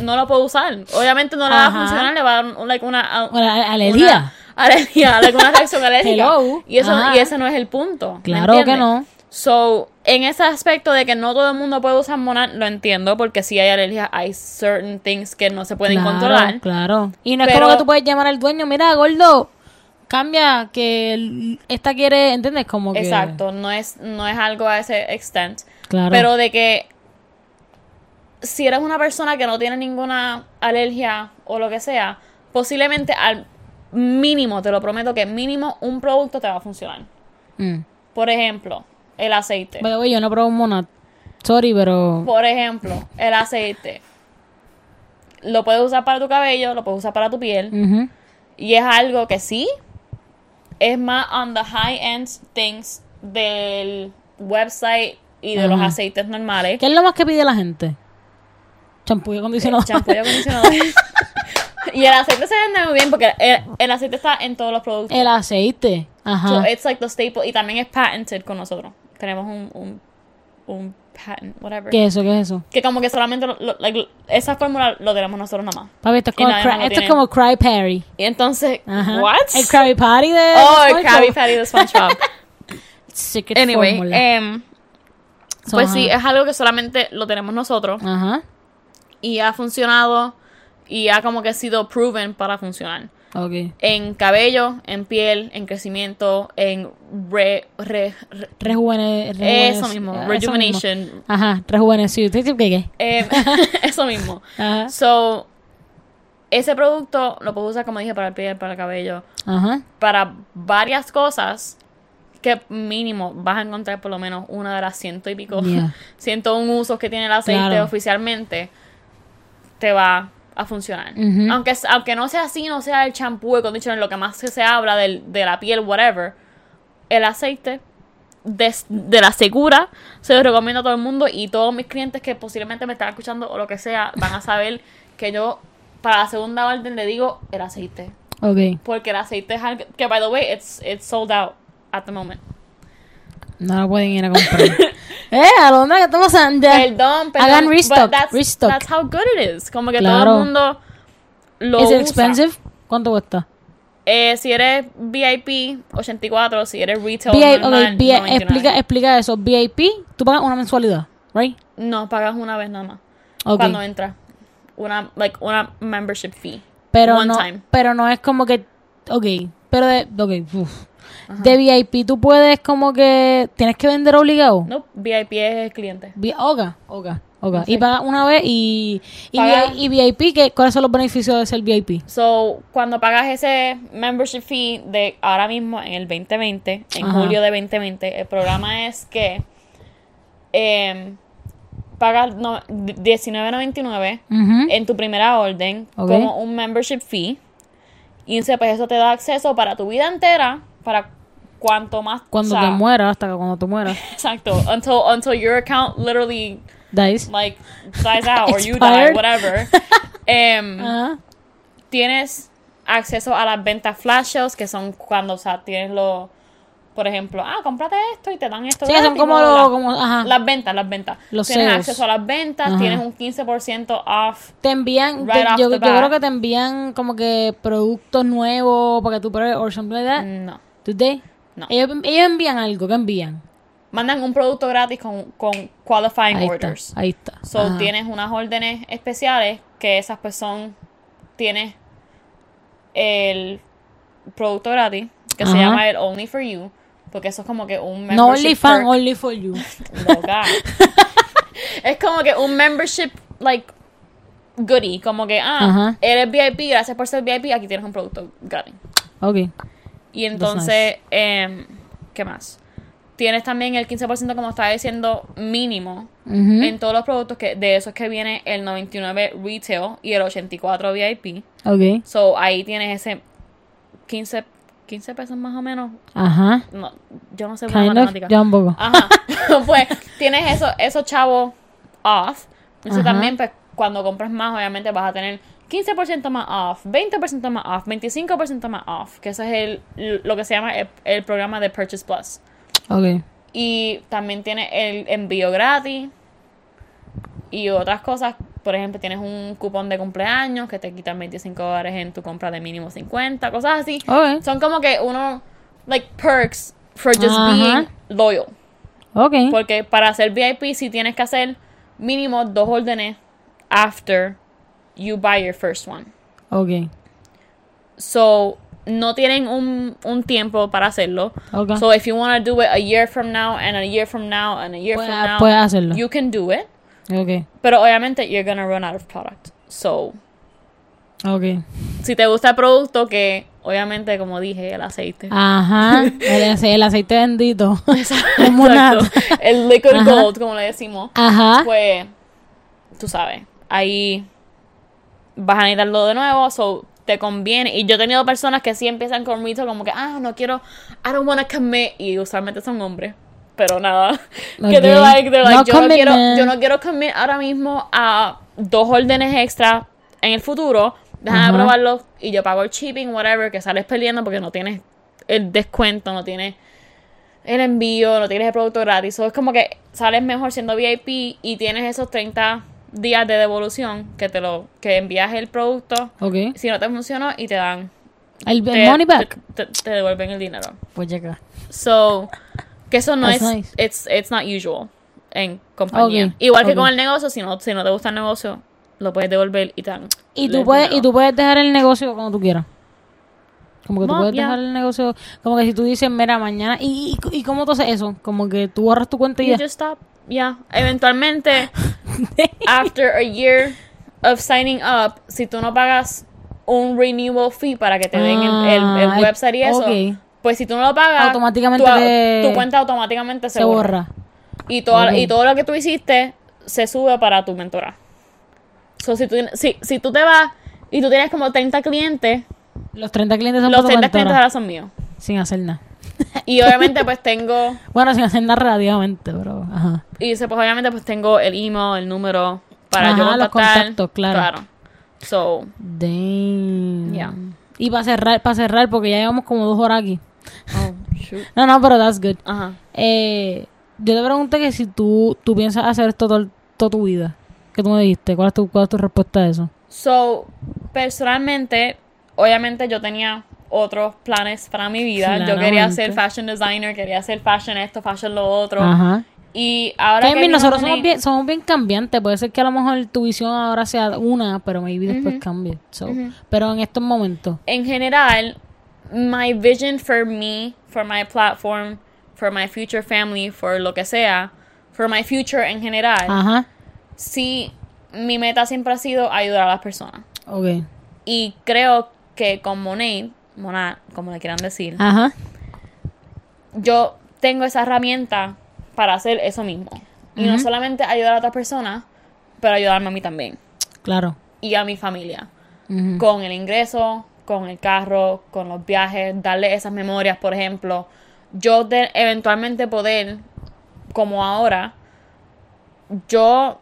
B: no lo puede usar. Obviamente no le va a funcionar, le va a dar un- like, una,
A: Una alergia.
B: una alergia, like, una reacción alérgica.
A: Hello.
B: Y eso
A: Ajá.
B: y ese no es el punto. ¿me
A: Claro que no.
B: So, en ese aspecto de que no todo el mundo puede usar Monat, lo entiendo, porque si hay alergias, hay certain things que no se pueden
A: claro,
B: controlar.
A: Claro. Y no es
B: Pero-
A: como que tú puedes llamar al dueño, mira, gordo, cambia que esta quiere, ¿entiendes? Como que...
B: Exacto, no es, no es algo a ese extent.
A: Claro.
B: Pero de que si eres una persona que no tiene ninguna alergia o lo que sea, posiblemente al mínimo, te lo prometo que mínimo un producto te va a funcionar.
A: Mm.
B: Por ejemplo, el aceite.
A: Way, yo no probé un monat. Sorry, pero...
B: Por ejemplo, el aceite. Lo puedes usar para tu cabello, lo puedes usar para tu piel. Y es algo que sí es más on the high end things del website y de los aceites normales.
A: ¿Qué es lo más que pide la gente? Champú y acondicionador.
B: Champú y acondicionador. y el aceite se vende muy bien porque el, el aceite está en todos los productos.
A: El aceite. Ajá.
B: So it's like the staple. Y también es patented con nosotros. Tenemos un, un, un patent, whatever.
A: ¿Qué es eso? ¿Qué es eso?
B: Que como que solamente lo- lo- like, esa fórmula lo tenemos nosotros nada más.
A: Papi, esto es como, cry, esto es como Cry Perry.
B: Y entonces,
A: Ajá.
B: ¿what?
A: El Krabby Patty de...
B: Oh, el. Krabby Patty de SpongeBob.
A: Secret
B: anyway, em,
A: So,
B: pues
A: ajá.
B: sí, es algo que solamente lo tenemos nosotros
A: Ajá.
B: y ha funcionado y ha como que sido proven para funcionar.
A: Ok.
B: En cabello, en piel, en crecimiento, en re, re- re-
A: Rejuvene,
B: eso mismo,
A: eso
B: rejuvenation,
A: mismo. Ajá, rejuvenecido. ¿Qué, qué, qué?
B: em, eso mismo.
A: Ajá.
B: So, ese producto lo puedo usar, como dije, para el piel, para el cabello,
A: Ajá.
B: para varias cosas que mínimo vas a encontrar por lo menos una de las ciento y pico,
A: Yeah.
B: ciento un usos que tiene el aceite
A: Claro.
B: oficialmente, te va a funcionar. Aunque, aunque no sea así, no sea el champú, el conditioner, lo que más que se habla del- de la piel, whatever, el aceite de, de la segura se lo recomiendo a todo el mundo y todos mis clientes que posiblemente me están escuchando o lo que sea van a saber que yo para la segunda orden le digo el aceite
A: Ok.
B: porque el aceite es algo que by the way it's, it's sold out at the moment
A: No lo pueden ir a comprar. eh, ¿a dónde que estamos pasando?
B: perdón, perdón
A: Hagan restock,
B: that's,
A: restock.
B: that's how good it is como que todo
A: Claro.
B: el mundo lo
A: ¿Es expensive? ¿Cuánto cuesta?
B: Eh, si eres VIP 84 si eres retail
A: VIP,
B: normal,
A: ok, vi-
B: 99.
A: explica, explica eso. VIP, tú pagas una mensualidad, ¿right?
B: no pagas una vez nada más
A: Ok.
B: cuando entras una like una membership fee
A: Pero
B: one
A: no,
B: time.
A: pero no es como que, ok, pero de, ok, de VIP tú puedes como que, tienes que vender obligado.
B: no VIP es el cliente
A: Vi- Oga, oga.
B: Sí.
A: Y pagas una vez y, y,
B: Pagas-
A: y VIP, ¿qué, ¿cuáles son los beneficios de ser VIP?
B: So, cuando pagas ese membership fee de ahora mismo en el 2020, en
A: Ajá.
B: julio de 2020, el programa es que em, pagas no, $19.99
A: Ujú.
B: en tu primera orden como un membership fee. Y entonces, pues eso te da acceso para tu vida entera, para cuanto más...
A: Cuando
B: o sea,
A: te mueras, hasta que cuando te mueras.
B: Exacto. Until, until your account literally
A: Dice.
B: like dies out or you die, whatever. Em, tienes acceso a las ventas flash sales, que son cuando, o sea, tienes los, por ejemplo, ah, cómprate esto y te dan esto.
A: Sí, son como
B: bla.
A: como, ajá.
B: Las ventas, las ventas.
A: Los
B: tienes
A: sales.
B: acceso a las ventas,
A: Ajá.
B: tienes un 15% off.
A: Te envían,
B: Right
A: te- yo, creo que te envían como que productos nuevos para que tú pruebes or something like that.
B: No.
A: Today.
B: No.
A: Ellos, ellos envían algo, ¿qué envían?
B: Mandan un producto gratis con, con qualifying
A: Ahí
B: orders.
A: está, ahí está.
B: So,
A: Ajá.
B: tienes unas órdenes especiales que esas pues son, tienes el producto gratis que se llama el Only For You, porque eso es como que un
A: No
B: membership
A: only fan,
B: perk.
A: only for you.
B: Loca. es como que un membership, like, goodie. Como que, ah,
A: Ajá.
B: eres VIP, gracias por ser VIP, aquí tienes un producto gratis.
A: Ok.
B: Y entonces, em, ¿qué más? Tienes también el 15%, como estaba diciendo, mínimo en todos los productos que de esos que viene el 99 retail y el 84 VIP.
A: Ok.
B: So ahí tienes ese 15, 15 pesos más o menos.
A: Ajá.
B: No, yo no sé
A: of.
B: matemática.
A: Ya un poco.
B: Ajá. pues tienes eso, esos chavos off. Entonces
A: Ajá.
B: también, pues, cuando compras más, obviamente vas a tener 15% más off, 20% más off, 25% más off. Que ese es el, lo que se llama el, el programa de Purchase Plus.
A: Ok.
B: Y también tiene el envío gratis y otras cosas por ejemplo, tienes un cupón de cumpleaños que te quitan 25 dólares en tu compra de mínimo 50, cosas así.
A: Ok.
B: Son como que uno, like, perks for just
A: Ajá.
B: being loyal.
A: Ok.
B: Porque para hacer VIP sí tienes que hacer mínimo dos órdenes after you buy your first one.
A: Ok.
B: So, no tienen un, un tiempo para hacerlo.
A: Ok.
B: So, if you want to do it a year from now, and a year from now, and a year from now,
A: puedes hacerlo.
B: you can do it.
A: Ok.
B: Pero obviamente, you're gonna run out of product. So,
A: Ok.
B: si te gusta el producto, que obviamente, como dije, el aceite.
A: Ajá. El, el aceite bendito. Monad.
B: Exacto. El liquid
A: Ajá.
B: gold, como le decimos.
A: Ajá.
B: Pues, tú sabes, ahí vas a necesitarlo de nuevo, so te conviene. Y yo he tenido personas que sí empiezan con retail como que, ah, no quiero, I don't want to commit. Y usualmente son hombres. Pero nada. Que they're like, they're like,
A: No
B: yo, no quiero, yo no quiero commit ahora mismo a dos órdenes extra en el futuro. Déjame
A: Ajá.
B: probarlo y yo pago el shipping, whatever, que sales perdiendo porque no tienes el descuento, no tienes el envío, no tienes el producto gratis. So, es como que sales mejor siendo VIP y tienes esos 30 días de devolución que te lo que envías el producto. Si no te funcionó y te dan
A: El, money back.
B: Te, te- te devuelven el dinero.
A: Pues llega.
B: So, que eso no
A: That's
B: es
A: nice.
B: it's it's not usual en compañía. Igual que con el negocio, si no si no te gusta el negocio, lo puedes devolver y te dan
A: Y tú puedes,
B: dinero.
A: y tú puedes dejar el negocio como tú quieras. Como que tú puedes dejar el negocio, como que si tú dices, mira, mañana, ¿y, y, y cómo tú haces eso? Como que tú borras tu cuenta y
B: You
A: ya.
B: just stop. Yeah. Eventualmente, after a year of signing up, si tú no pagas un renewal fee para que te den el, el- el
A: Ah,
B: website y eso, pues si tú no lo pagas,
A: Automáticamente
B: tu,
A: te-
B: tu cuenta automáticamente se,
A: Se
B: borra.
A: borra.
B: Y, toda-
A: Ok.
B: y todo lo que tú hiciste se sube para tu mentora. So, si, tú, si, si tú te vas y tú tienes como 30 clientes,
A: Los 30 clientes son
B: los
A: para tu
B: 30 clientes ahora son míos.
A: Sin hacer nada.
B: Y obviamente pues tengo,
A: Bueno, sin hacer nada relativamente, pero... Ajá.
B: y se- pues obviamente pues tengo el email, el número para yo
A: Ajá, los
B: contactar.
A: contactos, claro.
B: So,
A: Damn.
B: Yeah.
A: Y para cerrar, para cerrar, porque ya llevamos como dos horas aquí.
B: oh, shoot.
A: No, no, pero that's good.
B: Ajá.
A: Eh, yo te pregunté que si tú, tú piensas hacer esto todo, toda tu vida. ¿Qué tú me dijiste? ¿Cuál es tu, cuál es tu respuesta a eso?
B: So, personalmente, obviamente yo tenía otros planes para mi vida. Yo quería
A: Claramente.
B: ser fashion designer, quería ser fashion esto, fashion lo otro.
A: Ajá.
B: Y ahora
A: Que nosotros somos bien, somos bien cambiantes. Puede ser que a lo mejor tu visión ahora sea una, pero maybe después cambie. So, Pero en estos momentos.
B: en general, my vision for me, for my platform, for my future family, for lo que sea, for my future en general,
A: Ajá.
B: sí, mi meta siempre ha sido ayudar a las personas.
A: Ok.
B: Y creo que con Monet, Monat, como le quieran decir,
A: Ajá.
B: yo tengo esa herramienta para hacer eso mismo. Y no solamente ayudar a otras personas, pero ayudarme a mí también.
A: Claro.
B: Y a mi familia. Con el ingreso, con el carro, con los viajes, darle esas memorias, por ejemplo. Yo de eventualmente poder, como ahora, yo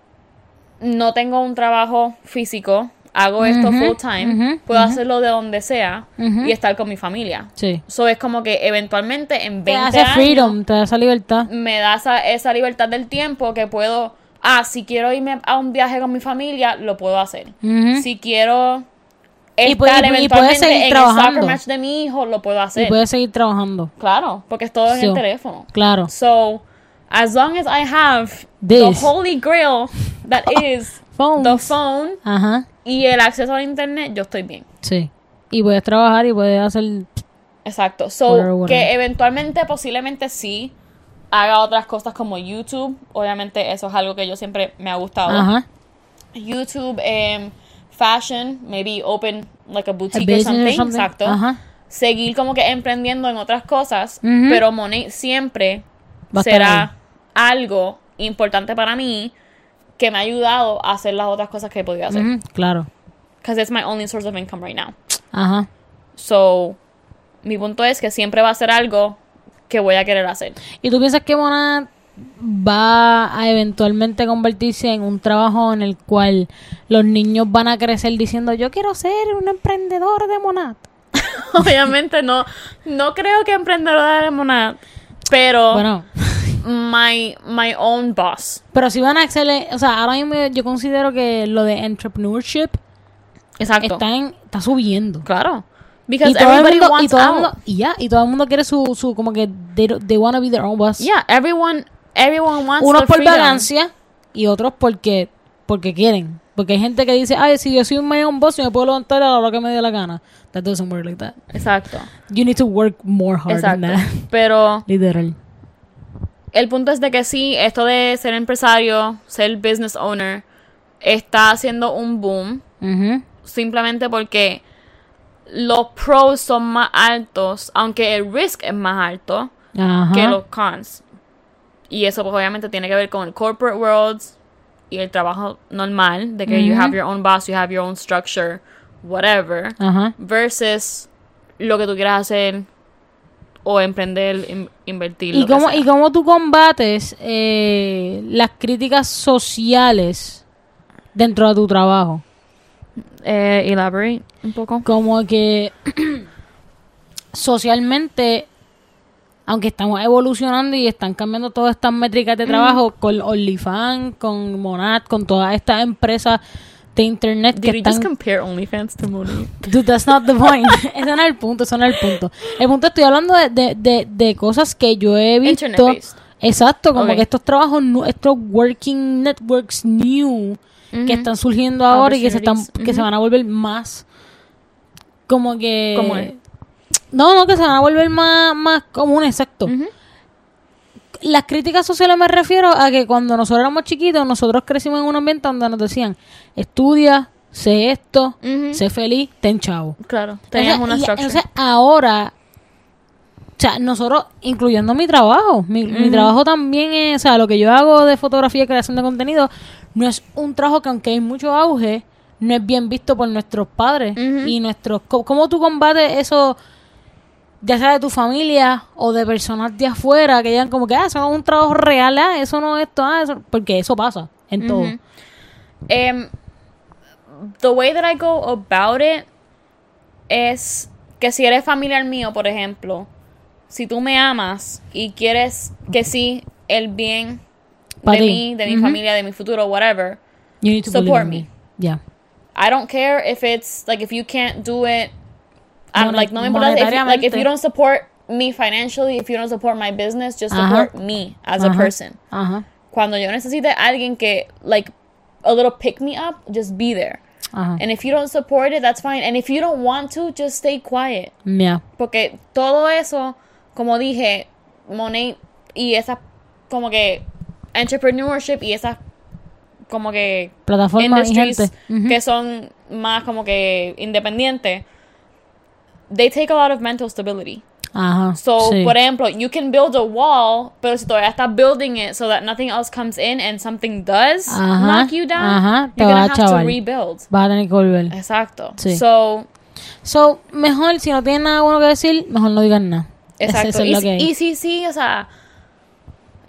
B: no tengo un trabajo físico, hago esto full time, puedo hacerlo de donde sea y estar con mi familia.
A: Sí.
B: So es como que eventualmente en 20
A: Te hace
B: años
A: freedom, te da esa libertad.
B: me da esa, esa libertad del tiempo que puedo, ah, si quiero irme a un viaje con mi familia, lo puedo hacer. Si quiero
A: Y
B: estar
A: y pu- y
B: eventualmente
A: puedes seguir
B: en el
A: trabajando.
B: soccer match de mi hijo, lo puedo
A: Y
B: hacer.
A: puedes seguir trabajando.
B: Claro, porque es todo en el teléfono.
A: Claro.
B: So, as long as I have
A: This.
B: the holy grail that is
A: Phones.
B: the phone
A: Ajá.
B: y el acceso al internet, yo estoy bien.
A: Sí. Y puedes trabajar y puedes hacer.
B: Exacto. So,
A: Whatever, whatever.
B: que eventualmente, posiblemente sí, haga otras cosas como YouTube. Obviamente, eso es algo que yo siempre me ha gustado.
A: Ajá.
B: YouTube, em, fashion, maybe open like a
A: A
B: boutique or
A: business or
B: something. Exacto.
A: Ajá.
B: Seguir como que emprendiendo en otras cosas, pero Monet siempre
A: a
B: será algo importante para mí que me ha ayudado a hacer las otras cosas que he podido hacer.
A: Claro.
B: Because it's my only source of income right now.
A: Ajá.
B: So, mi punto es que siempre va a ser algo que voy a querer hacer.
A: ¿Y tú piensas que Monad va a eventualmente convertirse en un trabajo en el cual los niños van a crecer diciendo yo quiero ser un emprendedor de Monad?
B: Obviamente no, no creo que emprendedora de limonada, pero
A: Bueno,
B: my, my own boss.
A: Pero si van a hacerle, o sea, ahora mismo yo considero que lo de entrepreneurship
B: Exacto.
A: está, en, está subiendo.
B: Claro. Because
A: Y todo, el
B: everybody
A: mundo, y,
B: wants
A: todo el
B: out.
A: mundo, y ya, y todo el mundo quiere su, su como que they, they wanna be their own boss.
B: Yeah, everyone, everyone wants
A: Unos por
B: freedom.
A: vagancia y otros porque porque quieren. Porque hay gente que dice, ay, si yo soy un my own boss, yo me puedo levantar a la hora que me dé la gana. That doesn't work like that.
B: Exacto.
A: You need to work more hard than
B: Exacto.
A: that.
B: Pero
A: Literal.
B: El punto es de que sí, esto de ser empresario, ser business owner, está haciendo un boom simplemente porque los pros son más altos, aunque el risk es más alto que los cons. Y eso pues obviamente tiene que ver con el corporate world y el trabajo normal, de que you
A: Ujú.
B: have your own boss, you have your own structure, whatever, versus lo que tú quieras hacer o emprender, in- invertir.
A: ¿Y cómo. ¿Y cómo tú combates eh, las críticas sociales dentro de tu trabajo?
B: Eh, elaborate un poco.
A: Como que socialmente, aunque estamos evolucionando y están cambiando todas estas métricas de trabajo con OnlyFans, con Monat, con todas estas empresas de internet que
B: you just
A: están...
B: compare OnlyFans to?
A: Dude, that's not the point. ese no es el punto, ese no es el punto. El punto estoy hablando de, de, de, de cosas que yo he visto. Exacto, como que estos trabajos, estos working networks new que están surgiendo ahora y que se están que se van a volver más como que
B: ¿Cómo es?
A: no no que se van a volver más más comunes exacto. Las críticas sociales me refiero a que cuando nosotros éramos chiquitos nosotros crecimos en un ambiente donde nos decían estudia sé esto sé feliz ten chavo
B: Claro, tenías una structure.
A: entonces, ahora, o sea, nosotros, incluyendo mi trabajo, mi, mi trabajo también es, o sea, lo que yo hago de fotografía y creación de contenido, no es un trabajo que aunque hay mucho auge, no es bien visto por nuestros padres y nuestros... ¿Cómo tú combates eso, ya sea de tu familia o de personas de afuera, que digan como que, ah, eso no es un trabajo real, ah, eso no es esto, ah, eso... Porque eso pasa en todo.
B: Em, the way that I go about it es que si eres familiar mío, por ejemplo, si tú me amas y quieres que sí, el bien de
A: ti.
B: mí, de mi familia, de mi futuro, whatever,
A: You need to
B: Support
A: in
B: me.
A: Yeah.
B: I don't care if it's like if you can't do it. I'm like no me importa if like if you don't support me financially, if you don't support my business, just
A: Ajá.
B: support me as a person.
A: Ajá.
B: Cuando yo necesite a alguien que like a little pick me up, just be there. And if you don't support it, that's fine. And if you don't want to, just stay quiet.
A: Yeah.
B: Porque todo eso, como dije, Monet y esas como que entrepreneurship y esas como que
A: Plataforma y
B: industries
A: gente. Ujú.
B: que son más como que independientes, they take a lot of mental stability.
A: Ajá.
B: So,
A: sí.
B: por ejemplo, you can build a wall, pero si todavía estás building it so that nothing else comes in and something does
A: Ajá,
B: knock you down,
A: ajá,
B: you're
A: va
B: gonna have to
A: chaval.
B: rebuild.
A: Vas a tener que volver.
B: Exacto.
A: Sí.
B: So,
A: So, mejor, si no tienes nada bueno que decir, mejor no digas nada.
B: Exacto.
A: Eso es
B: y,
A: lo que hay.
B: y sí, sí, o sea,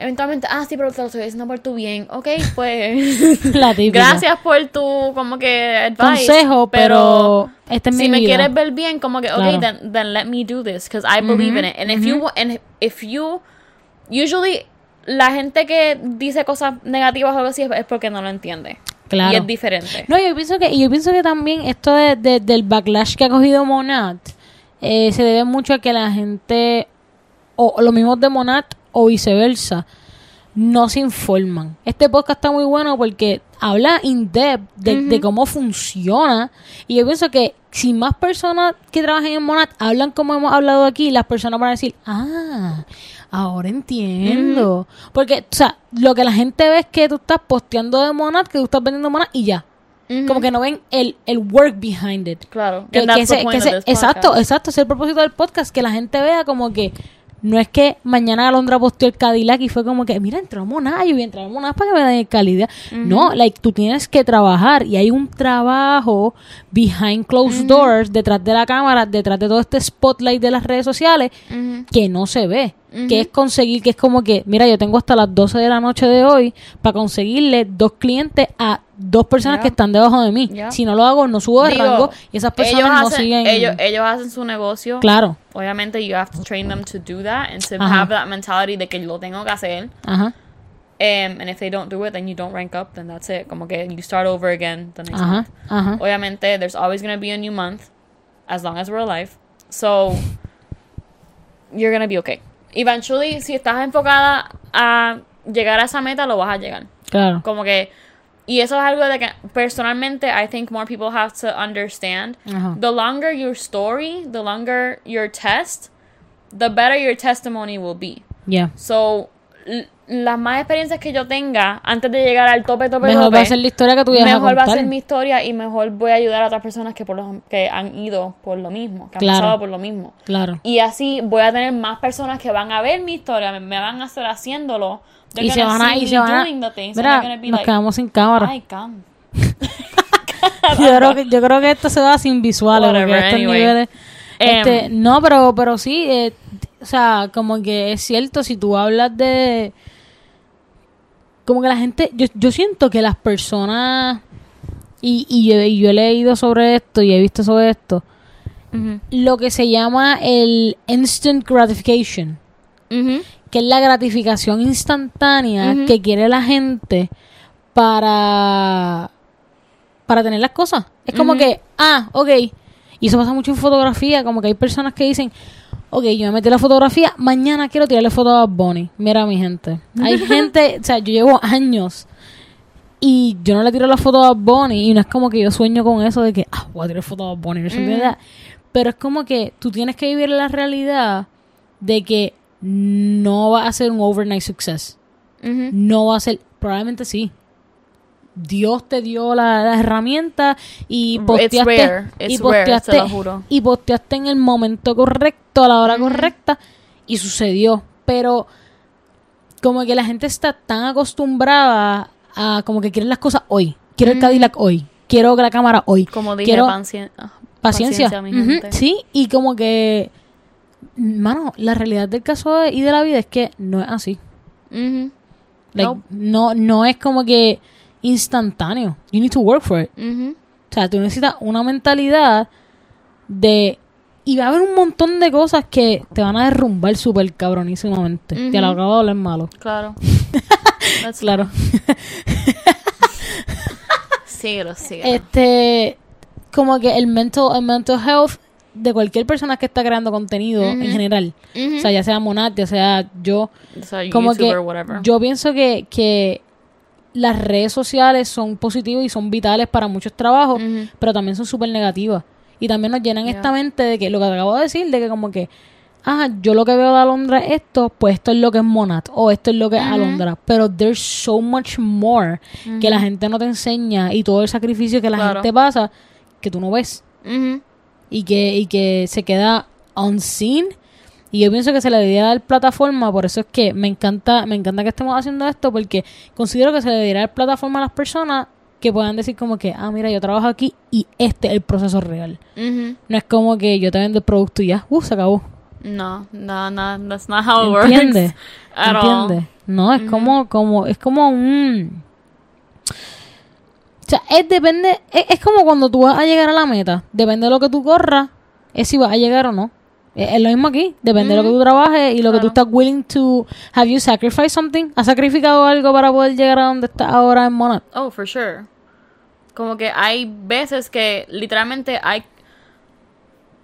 B: eventualmente, ah, sí, pero te lo estoy diciendo por tu bien. Ok, pues.
A: La.
B: Gracias por tu, como que, advice.
A: Consejo, pero esta es
B: si
A: mi
B: me
A: vida.
B: quieres ver bien, como que, okay,
A: Claro.
B: then, then let me do this, because I believe in it. And if you, and if you, usually, la gente que dice cosas negativas o algo así es, porque no lo entiende.
A: Claro.
B: Y es diferente.
A: No, yo pienso que, y yo pienso que también esto de, de- del backlash que ha cogido Monat eh, se debe mucho a que la gente, o, o los mismos de Monat, o viceversa, no se informan. Este podcast está muy bueno porque habla in depth de, de cómo funciona. Y yo pienso que si más personas que trabajan en Monat hablan como hemos hablado aquí, las personas van a decir, ah, ahora entiendo. Porque, o sea, lo que la gente ve es que tú estás posteando de Monat, que tú estás vendiendo Monat y ya. Como que no ven el, el work behind it.
B: Claro.
A: Que- que exacto, exacto. Es el propósito del podcast, que la gente vea como que no es que mañana Alondra posteó el Cadillac y fue como que, mira, entró Monat, yo voy a entrar a Monat para que me den el Cadillac. No, like, tú tienes que trabajar y hay un trabajo behind closed doors, detrás de la cámara, detrás de todo este spotlight de las redes sociales, que no se ve. Que es conseguir, que es como que, mira, yo tengo hasta las 12 de la noche de hoy para conseguirle dos clientes a dos personas
B: Yeah.
A: que están debajo de mí.
B: Yeah.
A: Si no lo hago, no subo de
B: Digo,
A: rango y esas personas
B: ellos
A: no
B: hacen,
A: siguen.
B: Ellos, ellos hacen su negocio.
A: Claro.
B: Obviamente, you have to train them to do that and to
A: Ajá.
B: have that mentality de que lo tengo que hacer.
A: Ajá.
B: Um, and if they don't do it, then you don't rank up, then that's it. Como que you start over again the next
A: Ajá.
B: month.
A: Ajá.
B: Obviamente, there's always going to be a new month as long as we're alive. So, you're going to be okay. Eventually, si estás enfocada a llegar a esa meta, lo vas a llegar.
A: Claro.
B: Como que, y eso es algo de que personalmente I think more people have to understand.
A: Ajá.
B: The longer your story, the longer your test, the better your testimony will be.
A: Yeah.
B: So, las más experiencias que yo tenga antes de llegar al tope, tope,
A: Mejor
B: tope,
A: va a ser la historia que tú vayas a
B: mejor va a
A: contar.
B: ser mi historia y mejor voy a ayudar a otras personas que, por lo, que han ido por lo mismo, que han pasado por lo mismo.
A: Claro.
B: Y así voy a tener más personas que van a ver mi historia, me, me van a hacer haciéndolo. They're
A: Y se van a, y se van a, mira, nos
B: like,
A: quedamos sin cámara.
B: Ay, calm.
A: yo creo que yo creo que esto se va sin visuales porque estos
B: anyway.
A: niveles este,
B: Em.
A: no pero pero sí eh, o sea como que es cierto si tú hablas de como que la gente yo, yo siento que las personas y, y yo, y yo he leído sobre esto y he visto sobre esto lo que se llama el instant gratification que es la gratificación instantánea que quiere la gente para para tener las cosas. Es como que, ah, ok. Y eso pasa mucho en fotografía, como que hay personas que dicen, ok, yo me metí la fotografía, mañana quiero tirarle foto a Bunny. Mira mi gente. Hay gente, o sea, yo llevo años y yo no le tiro la foto a Bunny y no es como que yo sueño con eso de que, ah, voy a tirar foto a Bunny. no sé. ¿verdad? Pero es como que tú tienes que vivir la realidad de que no va a ser un overnight success. No va a ser, probablemente sí. Dios te dio la, la herramienta y
B: It's
A: posteaste,
B: rare,
A: y
B: it's
A: posteaste,
B: te lo juro.
A: y posteaste en el momento correcto, a la hora correcta, y sucedió. Pero como que la gente está tan acostumbrada a como que quieren las cosas hoy. Quiero el Cadillac hoy. Quiero la cámara hoy.
B: Como dije,
A: Quiero
B: pacien-
A: paciencia.
B: mi gente.
A: Sí, y como que, mano, la realidad del caso y de la vida es que no es así. Like, no, no es como que instantáneo. You need to work for it. O sea, tú necesitas una mentalidad de... Y va a haber un montón de cosas que te van a derrumbar súper cabronísimamente. Te lo acabo de hablar malo.
B: Claro.
A: Claro.
B: Síguelo, síguelo.
A: este... Como que el mental, el mental health de cualquier persona que está creando contenido en general. O sea, ya sea Monat, ya sea yo.
B: O sea,
A: como
B: YouTuber,
A: que
B: whatever.
A: yo pienso que, que las redes sociales son positivas y son vitales para muchos trabajos, pero también son súper negativas. Y también nos llenan
B: Yeah.
A: esta mente de que lo que te acabo de decir, de que como que, ah, yo lo que veo de Alondra es esto, pues esto es lo que es Monat, o esto es lo que es. Alondra. Pero there's so much more que la gente no te enseña y todo el sacrificio que la
B: Claro.
A: gente pasa que tú no ves y que, y que se queda unseen. Y yo pienso que se le debería dar plataforma, por eso es que me encanta, me encanta que estemos haciendo esto, porque considero que se le debería dar plataforma a las personas que puedan decir como que, ah, mira, yo trabajo aquí y este es el proceso real. No es como que yo te vendo el producto y ya, uh, se acabó.
B: No, no, no, that's not how it works.
A: ¿Entiendes? No, es como, como, es como un... O sea, es depende, es, es como cuando tú vas a llegar a la meta. Depende de lo que tú corras, es si vas a llegar o no. Es, lo mismo aquí. Depende de lo que tú trabajes y lo que tú estás willing to... Have you sacrificed something? ¿Has sacrificado algo para poder llegar a donde estás ahora en Monat?
B: Oh, for sure. Como que hay veces que literalmente hay.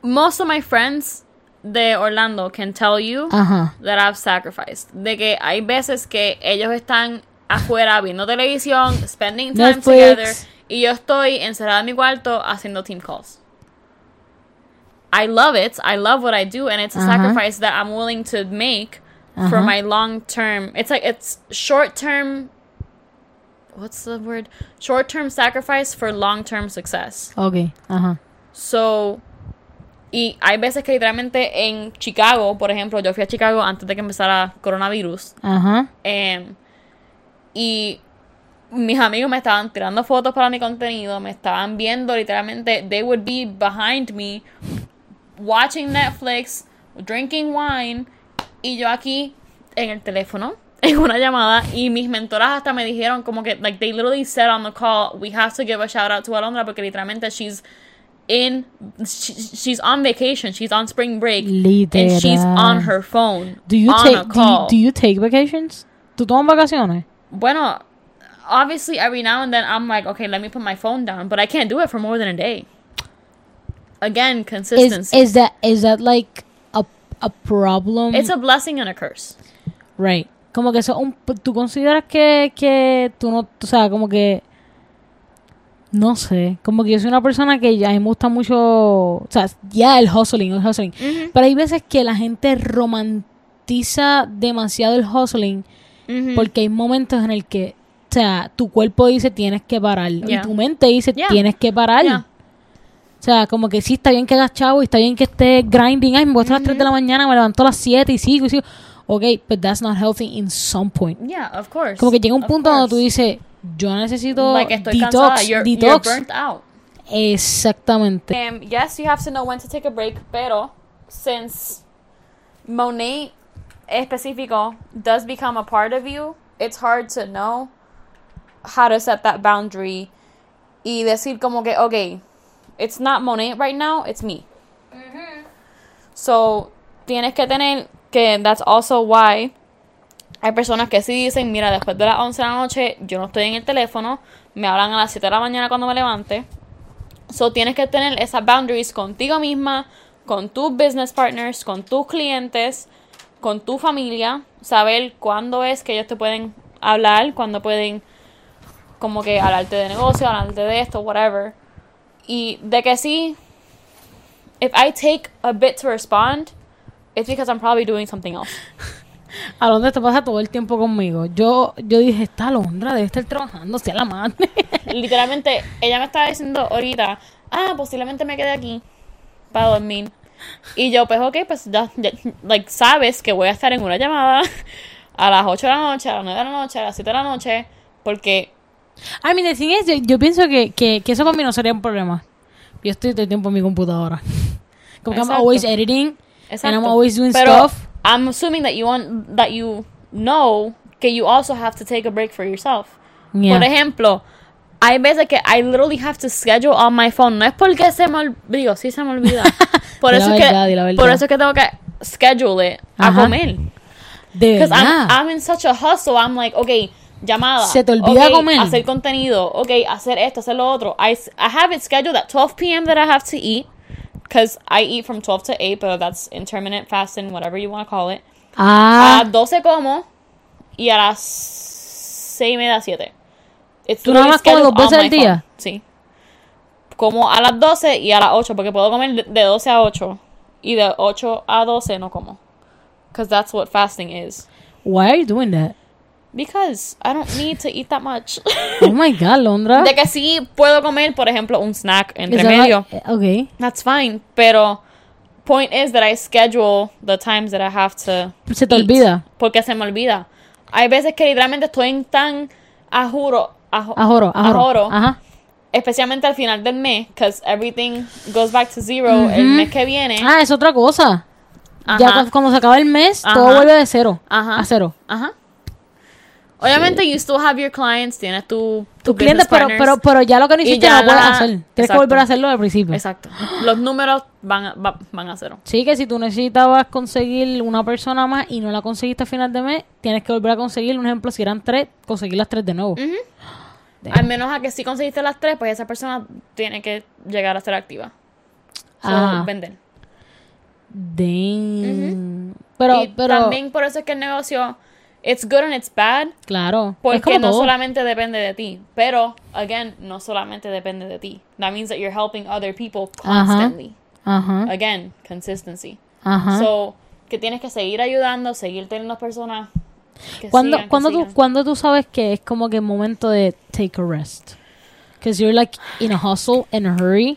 B: Most of my friends de Orlando can tell you
A: Ajá.
B: that I've sacrificed. De que hay veces que ellos están afuera viendo televisión, spending time
A: Netflix.
B: together, y yo estoy encerrada en mi cuarto haciendo team calls. I love it. I love what I do, and it's a
A: Ajá.
B: sacrifice that I'm willing to make for
A: uh-huh.
B: my long term. It's like it's short term. What's the word? Short term sacrifice for long term success.
A: Ok, ajá.
B: So, y hay veces que literalmente en Chicago, por ejemplo, yo fui a Chicago antes de que empezara coronavirus.
A: Ajá.
B: em, y mis amigos me estaban tirando fotos para mi contenido, me estaban viendo literalmente, they would be behind me watching Netflix, drinking wine Y yo aquí en el teléfono, en una llamada, y mis mentoras hasta me dijeron como que, like, they literally said on the call, we have to give a shout out to Alondra porque literalmente she's in, she, she's on vacation, she's on spring break, and she's on her phone
A: Do you take do you, do you take vacations? ¿Tú tomas vacaciones?
B: Bueno, obviously every now and then I'm like, okay, let me put my phone down, but I can't do it for more than a day. Again,
A: Is,
B: consistency.
A: is that is that like a, a problem?
B: it's a blessing and a curse.
A: Right. Como que eso, un, tú consideras que, que tú no, o sea, como que, no sé, como que yo soy una persona que ya me gusta mucho, o sea, ya el hustling, el hustling. Pero hay veces que la gente romantiza demasiado el hustling
B: Mhm.
A: porque hay momentos en el que, o sea, tu cuerpo dice tienes que parar y tu mente dice
B: Yeah.
A: tienes que parar. Sea, como que sí está bien que hagas chavo y está bien que estés grinding. Ay, me voy a estar a las 3 de la mañana, me levanto a las 7 y sigo y sigo. Ok, but that's not healthy in some point.
B: Yeah, of course.
A: Como que llega un
B: Of
A: punto donde tú
B: course.
A: dices, yo necesito
B: like estoy
A: detox,
B: cansada, you're, you're
A: detox.
B: burnt out.
A: Exactamente.
B: Um, yes, you have to know when to take a break, pero since Monet específico does become a part of you, it's hard to know how to set that boundary y decir como que, okay, it's not Monet right now, it's me. So, tienes que tener que that's also why hay personas que sí dicen, mira, después de las 11 de la noche yo no estoy en el teléfono, me hablan a las 7 de la mañana cuando me levante. So tienes que tener esas boundaries contigo misma, con tus business partners, con tus clientes, con tu familia, saber cuándo es que ellos te pueden hablar, cuándo pueden como que hablarte de negocio, hablarte de esto, whatever. Y de que sí, if I take a bit to respond, it's because I'm probably doing something else.
A: ¿A dónde te pasa todo el tiempo conmigo? Yo, yo dije, esta Londra debe estar trabajando, sea la madre.
B: Literalmente, ella me estaba diciendo ahorita, ah, posiblemente me quede aquí para dormir. Y yo, pues, ok, pues ya, ya, like, sabes que voy a estar en una llamada a las 8 de la noche, a las 9 de la noche, a las 7 de la noche, porque,
A: I mean, the thing is, yo, yo pienso que, que, que eso para mí no sería un problema. Yo estoy todo el tiempo en mi computadora. Como que I'm
B: Exacto.
A: always editing. And I'm
B: exacto.
A: always doing
B: Pero
A: stuff.
B: I'm assuming that you want, that you know que you also have to take a break for yourself.
A: Yeah.
B: Por ejemplo, hay veces que I literally have to schedule on my phone. No es porque se me olvida, sí se me olvida. Por eso, es
A: verdad,
B: que, por eso es que tengo que schedule it a
A: Ajá.
B: comer.
A: de
B: Because
A: verdad.
B: I'm, I'm in such a hustle. I'm like, okay, llamada.
A: Se te olvida
B: okay,
A: comer.
B: Hacer contenido. Okay, hacer esto, hacer lo otro. I, I have it scheduled at 12 p.m. that I have to eat. Because I eat from 12 to 8, but that's intermittent fasting, whatever you want to call it.
A: ah,
B: A las 12 como y a las 6 y media, 7. It's
A: ¿Tú nada más comes dos veces al día?
B: phone. Sí. Como a las 12 y a las 8, porque puedo comer de- de 12 a 8. Y de 8 a 12 no como. Because that's what fasting is.
A: why are you doing that?
B: Because I don't need to eat that much.
A: Oh my God, Londra.
B: de que sí puedo comer, por ejemplo, un snack entre medio.
A: like- okay.
B: That's fine. Pero point is that I schedule the times that I have to.
A: Se te
B: eat,
A: olvida.
B: Porque se me olvida. Hay veces que literalmente estoy en tan a juro, a, jo-
A: Ajoro, ajoro.
B: joro,
A: Ajá.
B: especialmente al final del mes, because everything goes back to zero el mes que viene.
A: Ah, es otra cosa. Ya
B: Ajá.
A: cu- cuando se acaba el mes, todo
B: Ajá.
A: vuelve de cero.
B: Ajá.
A: A cero.
B: Ajá. Obviamente, you still have your clients, tienes tu,
A: Tu
B: business
A: cliente, pero, pero, pero ya lo que no hiciste no lo puedes hacer. Tienes que volver a hacerlo al principio.
B: Exacto. Los números van a, va- van a cero.
A: Sí, que si tú necesitabas conseguir una persona más y no la conseguiste a final de mes, tienes que volver a conseguir, un ejemplo, si eran tres, conseguir las tres de nuevo.
B: Al menos a que si conseguiste las tres, pues esa persona tiene que llegar a ser activa.
A: Ajá.
B: vender.
A: Damn. Pero,
B: y
A: pero,
B: también por eso es que el negocio, it's good and it's bad,
A: claro.
B: porque no
A: todo.
B: solamente depende de ti. Pero, again, no solamente depende de ti. That means that you're helping other people constantly.
A: Ajá,
B: Again, consistency.
A: ajá.
B: So, que tienes que seguir ayudando, seguir teniendo personas que
A: ¿Cuándo,
B: sigan, que
A: cuándo tú, cuándo tú sabes que es como que momento de take a rest? Because you're like in a hustle, in a hurry.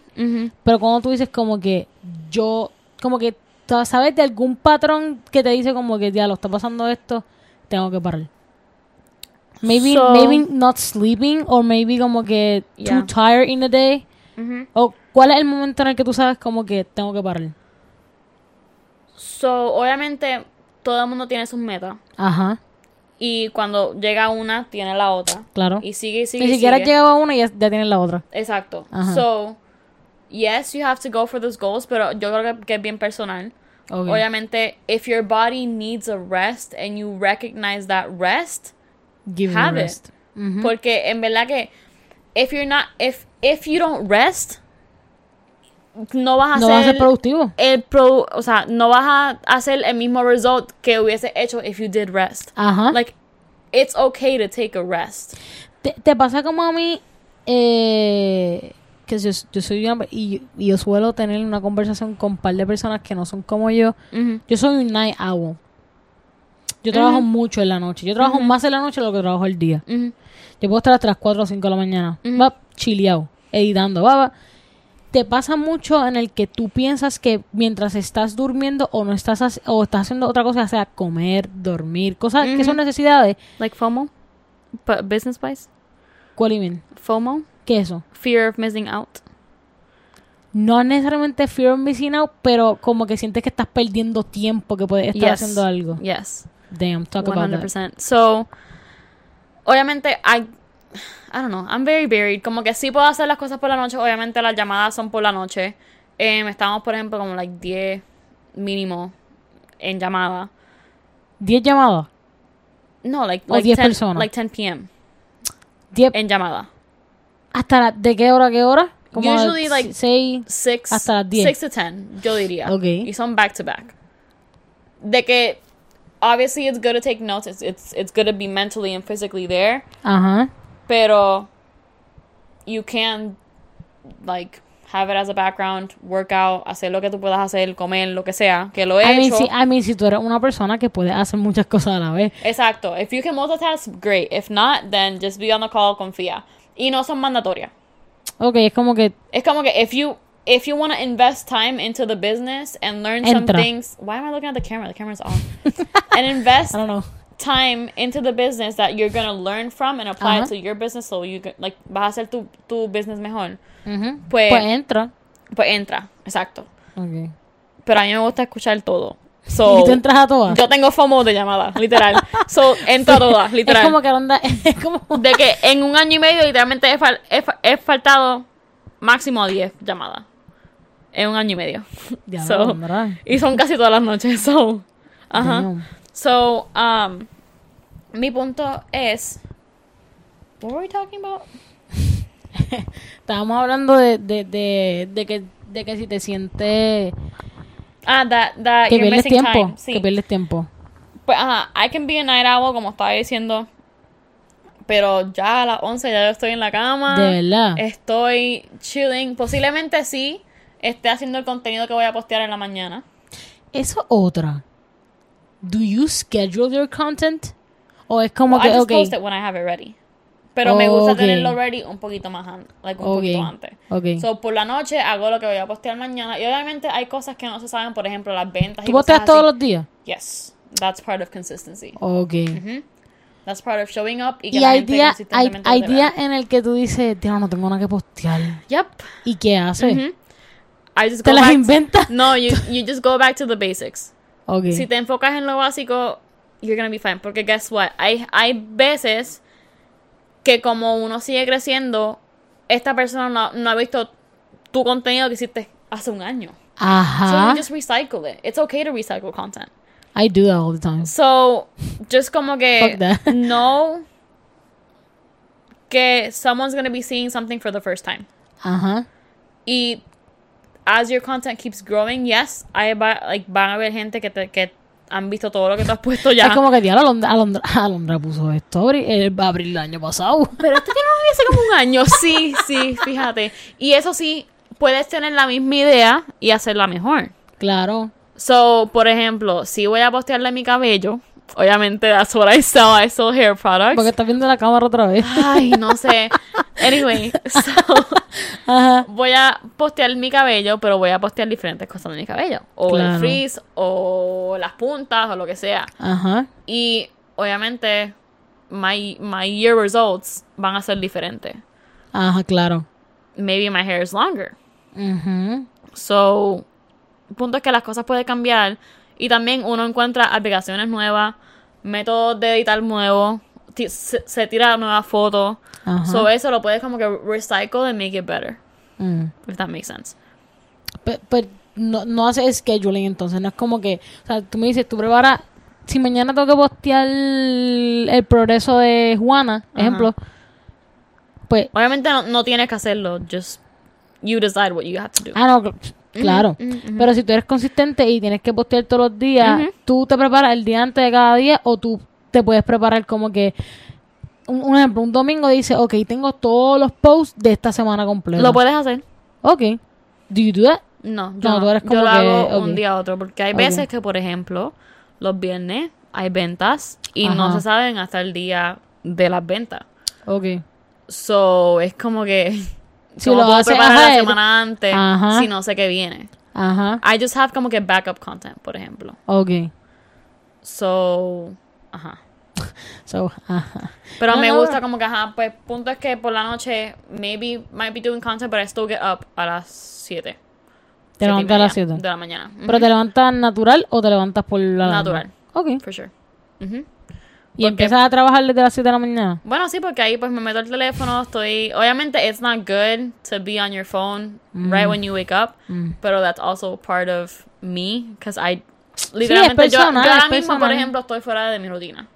A: Pero cuando tú dices como que yo, como que sabes de algún patrón que te dice como que ya lo está pasando esto, tengo que parar. Maybe,
B: So-
A: maybe not sleeping, or maybe como que
B: Yeah.
A: too tired in the day.
B: Ujú.
A: O cuál es el momento en el que tú sabes como que tengo que parar.
B: So, obviamente, todo el mundo tiene sus metas.
A: Ajá,
B: Y cuando llega una, tiene la otra.
A: claro.
B: Y sigue, y sigue.
A: Ni siquiera llegado a una y ya, ya tienes la otra.
B: Exacto.
A: Ajá.
B: So, yes, you have to go for those goals, pero yo creo que, que es bien personal. Obviamente, if your body needs a rest and you recognize that rest,
A: Give you
B: have it.
A: rest.
B: Porque en verdad que if you're not if if you don't rest, no vas a
A: No va a ser productivo.
B: el pro, o sea, no vas a hacer el mismo result que hubiese hecho if you did rest.
A: Ajá.
B: Like it's okay to take a rest.
A: ¿Te, te pasa como a mí? Eh, que yo, yo soy una... Y, y yo suelo tener una conversación con un par de personas que no son como yo.
B: Ujú.
A: Yo soy un night owl. Yo trabajo
B: Ujú.
A: mucho en la noche. Yo trabajo
B: Ujú.
A: más en la noche de lo que trabajo el día. Yo puedo estar hasta las 4 o 5 de la mañana. Va chileado, editando. Va, va. Te pasa mucho en el que tú piensas que mientras estás durmiendo o no estás o estás haciendo otra cosa, sea comer, dormir, cosas que son necesidades.
B: Like FOMO, but business wise.
A: ¿Cuál?
B: FOMO,
A: ¿Qué es eso?
B: fear of missing out.
A: No necesariamente fear of missing out, pero como que sientes que estás perdiendo tiempo, que puedes estar
B: Yes.
A: haciendo algo.
B: Yes.
A: Damn, talk about that.
B: 100%. So, obviamente, I, I don't know, I'm very varied. Como que sí puedo hacer las cosas por la noche. Obviamente, las llamadas son por la noche. Em, estamos, por ejemplo, como like 10 mínimo en llamada.
A: 10 llamadas.
B: No, like, like
A: 10
B: 10
A: personas.
B: Like 10 p.m.
A: 10
B: en llamada.
A: Hasta la- de qué hora a qué hora? Como
B: Usually, like,
A: 6
B: 6
A: Hasta las 10.
B: 6 to 10, yo diría.
A: Ok.
B: Y son back to back. De que, obviously, it's good to take notes. It's, it's, it's good to be mentally and physically there.
A: Ajá.
B: Pero you can like have it as a background, work out, hacer lo que tú puedas hacer, comer, lo que sea, que lo he
A: I mean,
B: hecho.
A: si, I mean, si tú eres una persona que puede hacer muchas cosas a la vez.
B: Exacto. If you can multitask, great. If not, then just be on the call, confía. Y no son mandatorias.
A: Ok, es como que
B: Es como que if you if you want to invest time into the business and learn some things, why am I looking at the camera? The camera's off. and invest
A: I don't know.
B: time into the business that you're gonna learn from and apply it to your business so you can, like vas a hacer tu, tu business mejor. Pues,
A: Pues entra.
B: pues entra, exacto.
A: Ok.
B: Pero a mí me gusta escuchar todo. So,
A: y tú entras a todas.
B: yo tengo FOMO de llamada, literal. So, entro a todas, literal.
A: Es como que anda, es como
B: De que en un año y medio literalmente he, fal- he fa- he faltado máximo 10 llamadas. En un año y medio.
A: Ya,
B: So,
A: Alondra.
B: y son casi todas las noches. So, ajá. So, um, mi punto es. What were we talking about?
A: Estábamos hablando de, de, de, de que, de que si te sientes
B: Ah, that, that
A: que
B: you're
A: pierdes tiempo.
B: time. Sí.
A: Que pierdes tiempo.
B: Pues, ajá, I can be a night owl, como estaba diciendo. Pero ya a las 11 ya yo estoy en la cama.
A: De verdad.
B: Estoy chilling. Posiblemente sí esté haciendo el contenido que voy a postear en la mañana.
A: Eso otra. Do you schedule your content? O es como
B: Well, I
A: que,
B: just
A: ok,
B: post it when I have it ready. Pero me gusta
A: Ok.
B: tenerlo ready un poquito más an- like un poquito antes.
A: ok.
B: So, por la noche hago lo que voy a postear mañana. Y obviamente hay cosas que no se saben, por ejemplo, las ventas.
A: ¿Tú
B: y
A: posteas todos los días?
B: Yes. That's part of consistency.
A: Ok.
B: That's part of showing up y que
A: Y
B: la
A: hay días, días en el que tú dices, tío, no tengo nada que postear.
B: Yep.
A: ¿Y qué haces?
B: I just
A: ¿Te
B: go
A: las
B: back-
A: inventas?
B: No, you, you just go back to the basics.
A: Ok.
B: Si te enfocas en lo básico, you're gonna be fine. Porque guess what? Hay, hay veces que como uno sigue creciendo, esta persona no, no ha visto tu contenido que hiciste hace un año. So
A: Ajá.
B: you just recycle it. It's okay to recycle content.
A: I do that all the time.
B: So, just como que know que someone's gonna be seeing something for the first time.
A: Ajá.
B: Y as your content keeps growing, yes, hay like, van a haber gente que, te, que han visto todo lo que tú has puesto ya.
A: Es como que, tío, Alondra, Alondra, Alondra puso esto eh, abril del año pasado.
B: Pero esto tiene hace como un año. Sí, sí, fíjate. Y eso sí, puedes tener la misma idea y hacerla mejor.
A: Claro.
B: So, por ejemplo, si voy a postearle mi cabello, obviamente that's what I sell. I sell hair products.
A: Porque estás viendo la cámara otra vez.
B: Ay, no sé. Anyway, so, voy a postear mi cabello, pero voy a postear diferentes cosas de mi cabello. O el frizz, o las puntas, o lo que sea.
A: Ajá.
B: Y obviamente, my, my year results van a ser diferentes.
A: Ajá, claro.
B: Maybe my hair is longer.
A: Ujú.
B: So, el punto es que las cosas pueden cambiar Y también uno encuentra aplicaciones nuevas, métodos de editar nuevos, se, se tira nuevas fotos.
A: Ajá.
B: So eso lo puedes como que recycle and make it better.
A: Mm.
B: If that makes sense.
A: Pe- Pero, no, no hace scheduling entonces, no es como que, o sea, tú me dices, tú preparas, si mañana tengo que postear el, el progreso de Juana,
B: Ajá.
A: ejemplo, pues,
B: Obviamente no, no tienes que hacerlo, just you decide what you have to do.
A: ah, no, claro, pero si tú eres consistente y tienes que postear todos los días, tú te preparas el día antes de cada día o tú te puedes preparar como que, un, un ejemplo, un domingo dice, ok, tengo todos los posts de esta semana completa.
B: Lo puedes hacer.
A: Ok. Do you do that?
B: No, yo,
A: No, tú eres
B: Yo
A: como
B: lo
A: que-
B: hago un día a otro porque hay veces que, por ejemplo, los viernes hay ventas y no se saben hasta el día de las ventas.
A: Ok.
B: So, es como que
A: Si
B: ¿cómo
A: lo
B: puedo
A: haces
B: preparar la semana antes
A: Ajá.
B: si no sé qué viene.
A: Ajá.
B: I just have como que backup content, por ejemplo.
A: Ok.
B: So, ajá.
A: So, ajá.
B: Pero
A: No,
B: me
A: no,
B: gusta
A: no.
B: como que, ajá, pues punto es que por la noche, maybe might be doing content, but I still get up a las 7.
A: Te levantas a las 7.
B: De la mañana.
A: ¿Pero te levantas natural o te levantas por la?
B: Natural.
A: Ok.
B: For sure.
A: ¿Y empiezas a trabajar desde las 7 de la mañana?
B: Bueno, sí, porque ahí pues me meto el teléfono, estoy... Obviamente, it's not good to be on your phone right when you wake up,
A: Mm.
B: pero that's also part of me, because I... Literalmente, yo,
A: personal,
B: yo ahora
A: es
B: mismo, por ejemplo, estoy fuera de mi rutina.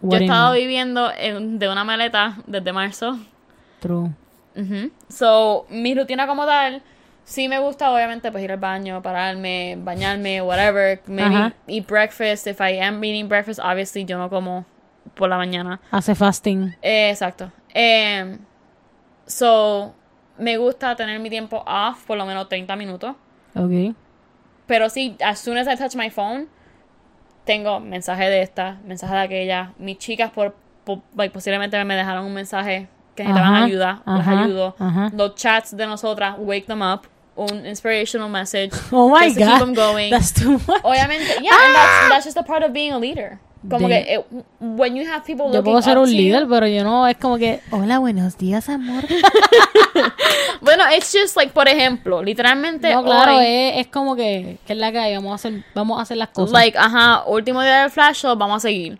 B: Yo
A: What
B: he
A: do you
B: estado
A: mean?
B: viviendo en- de una maleta desde marzo.
A: True.
B: Ujú. So, mi rutina como tal, sí me gusta, obviamente, pues ir al baño, pararme, bañarme, whatever. Maybe
A: Ajá.
B: eat breakfast. If I am eating breakfast, obviously yo no como por la mañana.
A: Hace fasting.
B: Eh, exacto. Em, so, me gusta tener mi tiempo off por lo menos 30 minutos.
A: Ok.
B: Pero sí, as soon as I touch my phone, tengo mensaje de esta, mensaje de aquella. Mis chicas por, posiblemente me dejaron un mensaje que necesitaban
A: Ajá,
B: ayuda, las
A: ajá,
B: ayudo.
A: ajá.
B: Los chats de nosotras, wake them up, un inspirational message.
A: Oh my
B: just to keep them going.
A: That's too much.
B: Obviamente, yeah, and that's, that's just a part of being a leader. Como
A: De-
B: que it- when you have people
A: Yo puedo ser un
B: to you-
A: líder, pero yo no, es como que, hola, buenos días, amor.
B: Bueno, it's just like, por ejemplo, literalmente
A: No, claro,
B: hoy,
A: es, es como que, que es la que hay, vamos a hacer, vamos a hacer las cosas.
B: like, ajá, último día del flash show, vamos a seguir.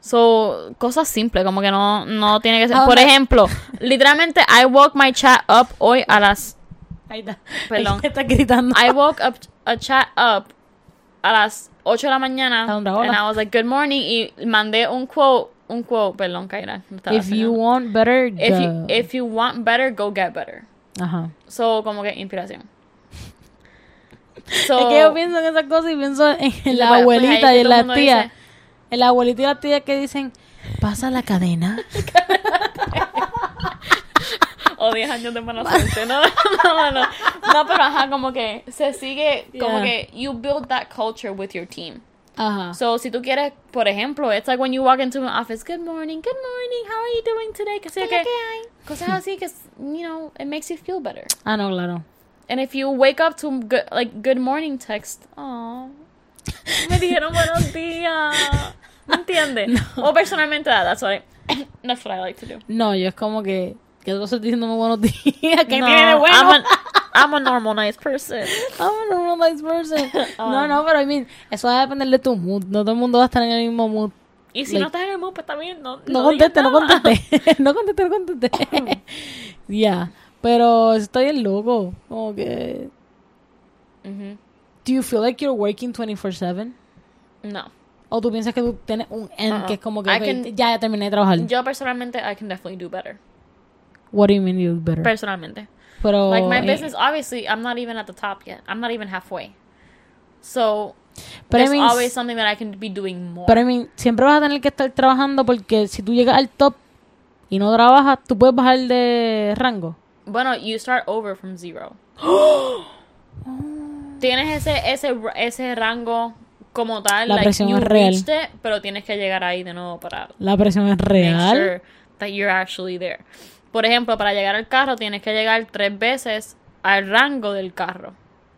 B: So, cosas simples, como que no, no tiene que ser.
A: Ah,
B: Por ejemplo, literalmente, I woke my chat up hoy a las.
A: Ahí está.
B: Perdón.
A: Está gritando.
B: I woke up a chat up a las 8 de la mañana.
A: A una hora.
B: And I was like, good morning. Y mandé un quote, un quote, perdón, Kaira. no
A: If you want better,
B: if you,
A: go.
B: if you want better, go get better.
A: Ajá.
B: So, como que inspiración. So,
A: es que yo pienso en esas cosas y pienso en
B: Pues,
A: la
B: pues,
A: abuelita
B: ahí
A: y en
B: mundo
A: tías.
B: dice-
A: En la abuelita y las tías que dicen, pasa la cadena.
B: o 10 años de mala suerte. No, no, no, no. No, pero ajá, como que se sigue, como
A: Yeah.
B: que you build that culture with your team.
A: Ajá.
B: So, si tú quieres, por ejemplo, it's like when you walk into an office, good morning, good morning, how are you doing today? Que sé que, cosas así que, you know, it makes you feel better.
A: Ah, no, claro.
B: And if you wake up to good, like good morning text, oh, me dijeron buenos días. ¿Me entiendes? O personalmente, that, that's what I, that's what I like to do.
A: No, yo es como que, que tú estás diciéndome buenos días. ¿Qué
B: No,
A: tiene bueno?
B: I'm a, I'm a normal, nice person.
A: I'm a normal nice person.
B: Ah.
A: No, no, pero I mean, eso va a depender de tu mood. No todo el mundo va a estar en el mismo mood.
B: Y si
A: Like-
B: no estás en el mood, pues también no,
A: No conteste, no conteste. no conteste, no conteste. Ya. Pero estoy en loco. Como que.
B: Ujú.
A: Do you feel like you're working 24-7?
B: No.
A: O tú piensas que tú tienes un end
B: Uh-uh.
A: que es como que
B: I
A: ok,
B: can-
A: ya, ya terminé de trabajar.
B: Yo personalmente, I can definitely do better.
A: What do you mean you do better?
B: Personalmente.
A: Pero.
B: Like my business, obviously, I'm not even at the top yet. I'm not even halfway. So,
A: Pero I
B: there's
A: mean,
B: always something that I can be doing more.
A: Pero I mean, siempre vas a tener que estar trabajando porque si tú llegas al top y no trabajas, tú puedes bajar de rango.
B: Bueno, you start over from zero. tienes ese, ese, ese rango como tal.
A: La
B: like,
A: presión
B: you
A: es real.
B: it, pero tienes que llegar ahí de nuevo para
A: La presión es
B: make
A: real.
B: sure that you're actually there. Por ejemplo, para llegar al carro tienes que llegar tres veces al rango del carro.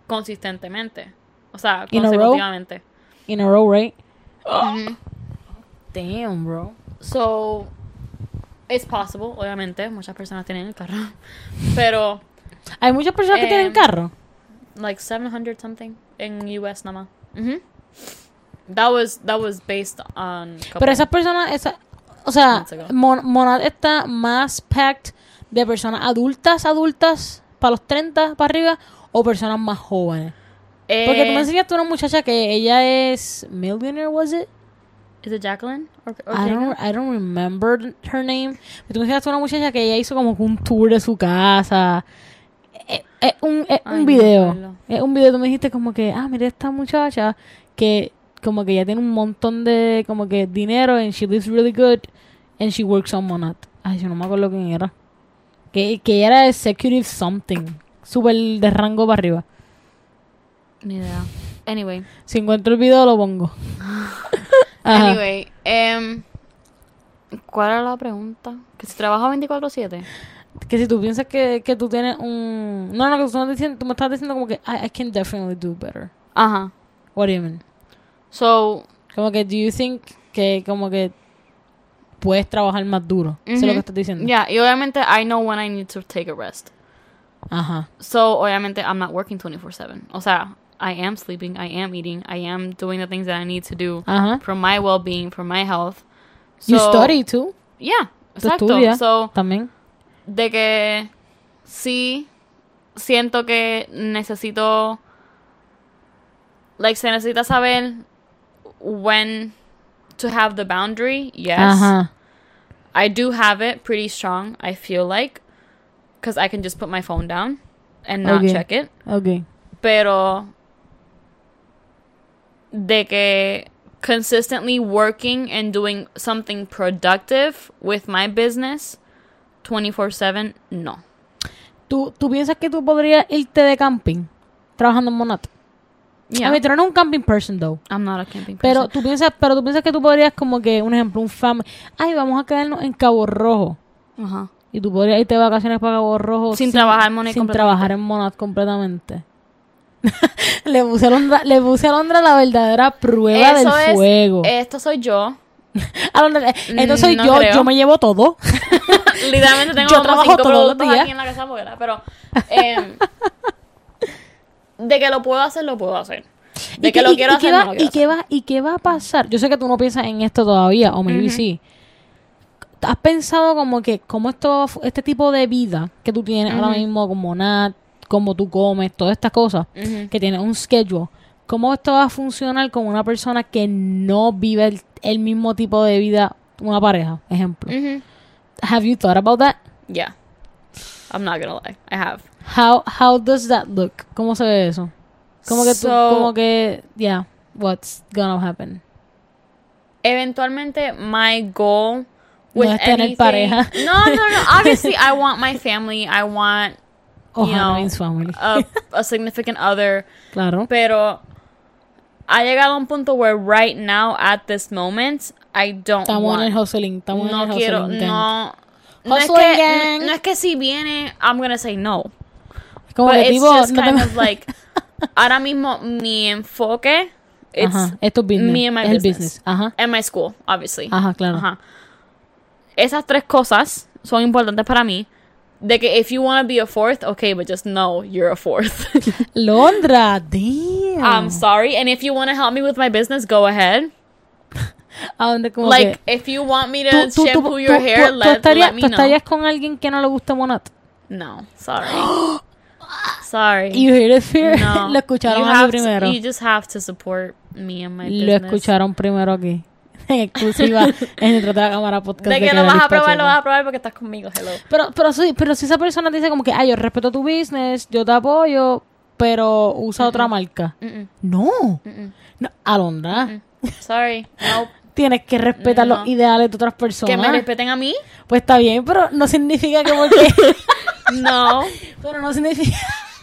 B: Consistentemente. O sea,
A: In a row?
B: consecutivamente.
A: In a row, right? Damn, bro.
B: So, it's possible, obviamente. Muchas personas tienen el carro. Pero,
A: Hay muchas personas que
B: Em,
A: tienen carro.
B: like 700 something en US nada más. Ujú. That was that was based on. couple-
A: Pero esas personas, esa, o sea. Mon- Monad está más packed de personas adultas, adultas, para los 30 para arriba, o personas más jóvenes. Porque tú me
B: Eh,
A: enseñaste una muchacha que ella es millionaire, was it?
B: Is it Jacqueline? Or,
A: I
B: Ortega?
A: don't, I don't remember her name. Pero tú me enseñaste una muchacha que ella hizo como un tour de su casa. Es, es un, es
B: Ay,
A: un
B: no
A: video. es un video. Tú me dijiste como que, ah, mira esta muchacha que como que ya tiene un montón de como que dinero and she lives really good and she works on Monat. Ay, yo no me acuerdo quién era. Que, que ella era executive something. Súper de rango para arriba.
B: Ni idea. Anyway.
A: Si encuentro el video lo pongo.
B: Anyway. em, ¿Cuál era la pregunta? ¿Que si trabaja 24-7?
A: Que si tú piensas que, que tú tienes un... No, no, que tú, estás diciendo, tú me estás diciendo como que I, I can definitely do better.
B: Ajá.
A: What do you mean?
B: So,
A: Como que do you think que como que puedes trabajar más duro? Eso es lo que estás diciendo.
B: yeah, y obviamente I know when I need to take a rest.
A: Ajá.
B: So, obviamente I'm not working 24/7. O sea, I am sleeping, I am eating, I am doing the things that I need to do
A: Ajá.
B: for my well-being, for my health.
A: You
B: So,
A: study too.
B: Yeah, exacto. So,
A: también.
B: de que sí siento que necesito like se necesita saber when to have the boundary yes
A: Ajá.
B: i do have it pretty strong i feel like because i can just put my phone down and not
A: Okay.
B: check it
A: Okay.
B: pero de que consistently working and doing something productive with my business 24/7 no
A: ¿Tú, ¿Tú piensas que tú podrías irte de camping trabajando en Monat?
B: Yeah
A: A mí, tú no eres un camping person, though.
B: I'm not a camping person.
A: Pero tú piensas, pero tú piensas que tú podrías como que, un ejemplo, un family. Ay, vamos a quedarnos en Cabo Rojo.
B: Ajá.
A: Y tú podrías irte de vacaciones para Cabo Rojo
B: Sin trabajar en Monat
A: Sin trabajar en Monat completamente. le, puse a Alondra, le puse a Alondra la verdadera prueba
B: Eso
A: del
B: es-
A: fuego.
B: Esto soy yo.
A: Alondra, esto soy
B: no
A: yo,
B: creo.
A: yo me llevo todo.
B: Literalmente tengo
A: Yo
B: como
A: trabajo
B: cinco
A: todos los días.
B: aquí en la casa porque, pero em, de que lo puedo hacer, lo puedo hacer. De
A: ¿Y
B: que lo
A: y-
B: quiero
A: y
B: hacer,
A: qué va,
B: no lo quiero
A: ¿y qué va ¿Y qué va a pasar? Yo sé que tú no piensas en esto todavía, o maybe
B: Ujú.
A: sí. ¿Has pensado como que, cómo esto, este tipo de vida que tú tienes ahora
B: Ujú.
A: mismo, como Nat, cómo tú comes, todas estas cosas,
B: hacer. Ujú.
A: que tienes un schedule, cómo esto va a funcionar con una persona que no vive el, el mismo tipo de vida, una pareja, ejemplo? Have you thought about that?
B: Yeah. I'm not gonna lie. I have.
A: How, how does that look? ¿Cómo se ve eso? Como que tú,
B: So-
A: como que, yeah, what's gonna happen?
B: Eventualmente, my goal with
A: No es tener
B: anything-
A: pareja.
B: No, no, no. Obviously, I want my family. I want
A: Ojalá
B: know,
A: means family.
B: a, a significant other.
A: claro.
B: Pero ha llegado a un punto where right now, at this moment, I don't
A: Estamos en
B: want.
A: el hustling, estamos
B: no
A: en el
B: quiero,
A: gang.
B: no. No es, que, no es que si viene, I'm gonna say no.
A: Como
B: But
A: que
B: it's just
A: no
B: kind of like, ahora mismo mi enfoque, it's
A: Ajá, esto es business.
B: me and my
A: es el
B: business.
A: Ajá,
B: and my school, obviously.
A: ajá, claro.
B: Ajá. Esas tres cosas son importantes para mí. De que if you want to be a fourth, okay, but just know you're a fourth.
A: Londra, damn.
B: I'm sorry. And if you want to help me with my business, go ahead.
A: ¿A dónde como
B: like,
A: que...
B: if you want me to
A: Tú, tú,
B: shampoo
A: tú,
B: your hair, let,
A: estarías,
B: let me
A: tú
B: know.
A: estarías con alguien que no le gusta Monat.
B: No, sorry. sorry.
A: You heard it here.
B: no.
A: Lo escucharon
B: you
A: aquí primero.
B: To, you just have to support me and my
A: Lo
B: business.
A: escucharon primero aquí. En exclusiva en el de la cámara podcast.
B: De que
A: de
B: lo vas a probar, lo vas a probar porque estás conmigo, hello.
A: Pero, pero, sí, pero si esa persona dice como que, ay, yo respeto tu business, yo te apoyo, pero usa otra marca. No. no. Alondra.
B: Sorry. Nope.
A: Tienes que respetar
B: No.
A: los ideales de otras personas.
B: Que me respeten a mí.
A: Pues está bien, pero no significa que porque...
B: No.
A: pero no significa...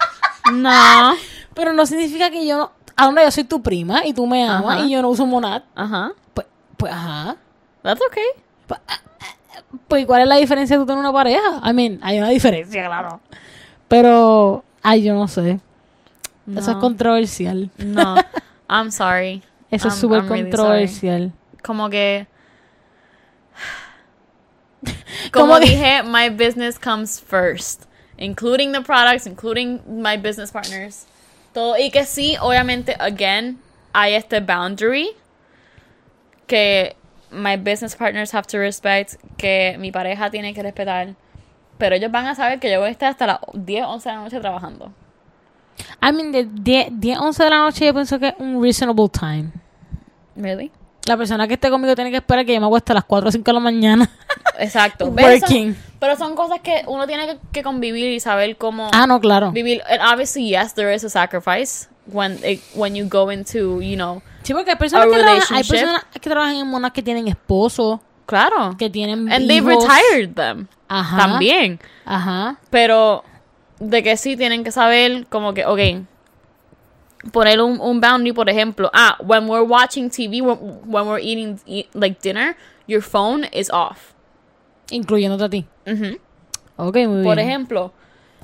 B: No.
A: Pero no significa que yo no... Alondra, yo soy tu prima y tú me amas
B: Ajá.
A: y yo no uso Monat.
B: Ajá.
A: Pues, pues ajá.
B: That's okay.
A: Pues ¿cuál es la diferencia de tú tener una pareja? I mean, hay una diferencia, claro. Pero, ay, yo no sé. Eso es controversial.
B: No. I'm sorry.
A: Eso es súper
B: really
A: controversial.
B: Como que.
A: Como
B: dije, my business comes first. Including the products, including my business partners. Todo. Y que sí, obviamente, again, hay este boundary que my business partners have to respect, que mi pareja tiene que respetar. Pero ellos van a saber que yo voy a estar hasta las 10, 11 de la noche trabajando.
A: I mean, de 10, 10, 11 de la noche yo pienso que es un reasonable time.
B: Really?
A: La persona que esté conmigo tiene que esperar que yo me acueste a las 4 o 5 de la mañana.
B: Exacto.
A: Working.
B: pero son cosas que uno tiene que, que convivir y saber cómo
A: Ah, no, claro.
B: vivir. And obviously, yes, there is a sacrifice when it, when you go into, you know,
A: Sí, porque hay personas, que trabajan, hay personas que trabajan en monas que tienen esposo,
B: claro.
A: que tienen
B: And they've retired them.
A: Ajá.
B: También.
A: Ajá.
B: Pero de que sí tienen que saber como que, ok, poner un, un boundary, por ejemplo, ah, when we're watching TV, when, when we're eating eat, like dinner, your phone is off.
A: Incluyéndote a ti.
B: Ujú.
A: Ok, muy
B: Por
A: bien.
B: ejemplo,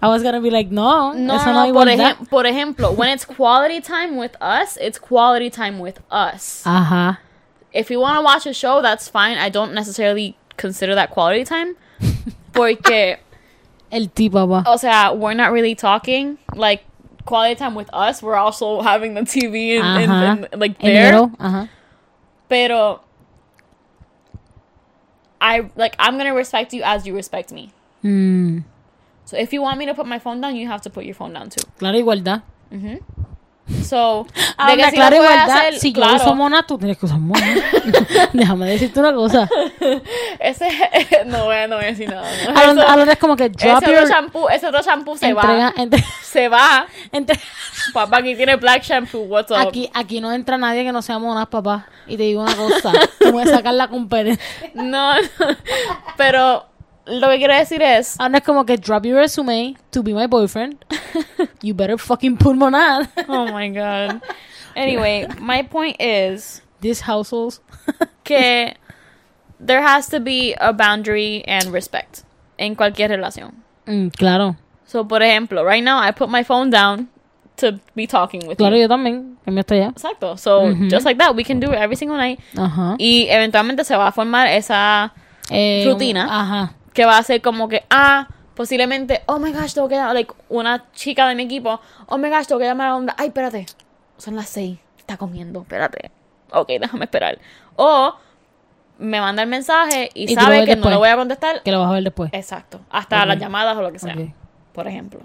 A: I was gonna be like, no,
B: no,
A: eso no,
B: no, por, ejem- por ejemplo, when it's quality time with us, it's quality time with us.
A: Ajá.
B: If you want to watch a show, that's fine. I don't necessarily consider that quality time. Porque,
A: El tipo,
B: o sea, we're not really talking. Like, quality time with us, we're also having the TV in, in- uh-huh.
A: Ajá.
B: in- like there.
A: Ajá.
B: Pero, I, like, I'm gonna respect you as you respect me.
A: Mm,
B: So if you want me to put my phone down, you have to put your phone down too.
A: claro, igualdad. Mm-hmm.
B: So,
A: Ah,
B: de que si
A: igualdad.
B: hacer,
A: si yo
B: claro.
A: uso mona, tú tienes que usar mona. Déjame decirte una cosa.
B: Ese, no voy a, no voy a decir nada. ¿no?
A: Hablando es como que drop
B: ese
A: your...
B: otro shampoo, ese otro shampoo se
A: entrega,
B: va.
A: entre-
B: Se va.
A: entre-
B: Papá, aquí tiene black shampoo. What's up?
A: aquí, aquí no entra nadie que no sea monas, papá. Y te digo una cosa. Voy a sacar la competencia.
B: No, no. Pero lo que quiero decir es.
A: Ahora es como que drop your resume to be my boyfriend. You better fucking put monad.
B: Oh my god. Anyway, my point is
A: These households.
B: que there has to be a boundary and respect en cualquier relación.
A: Mm, claro.
B: So, por ejemplo, right now I put my phone down to be talking with
A: Claro,
B: you.
A: yo también. Está allá.
B: Exacto. So,
A: Ujú.
B: just like that, we can do it every single night.
A: Ajá.
B: Y eventualmente se va a formar esa
A: Eh,
B: Rutina.
A: Ajá.
B: Que va a ser como que, ah, posiblemente, oh my gosh, tengo que llamar, like, una chica de mi equipo, oh my gosh, tengo que llamar a onda, ay, espérate, son las seis, está comiendo, espérate, ok, déjame esperar. O me manda el mensaje y, sabe que no lo voy a contestar,
A: Que lo vas a ver después.
B: exacto, hasta las llamadas o lo que sea, por ejemplo.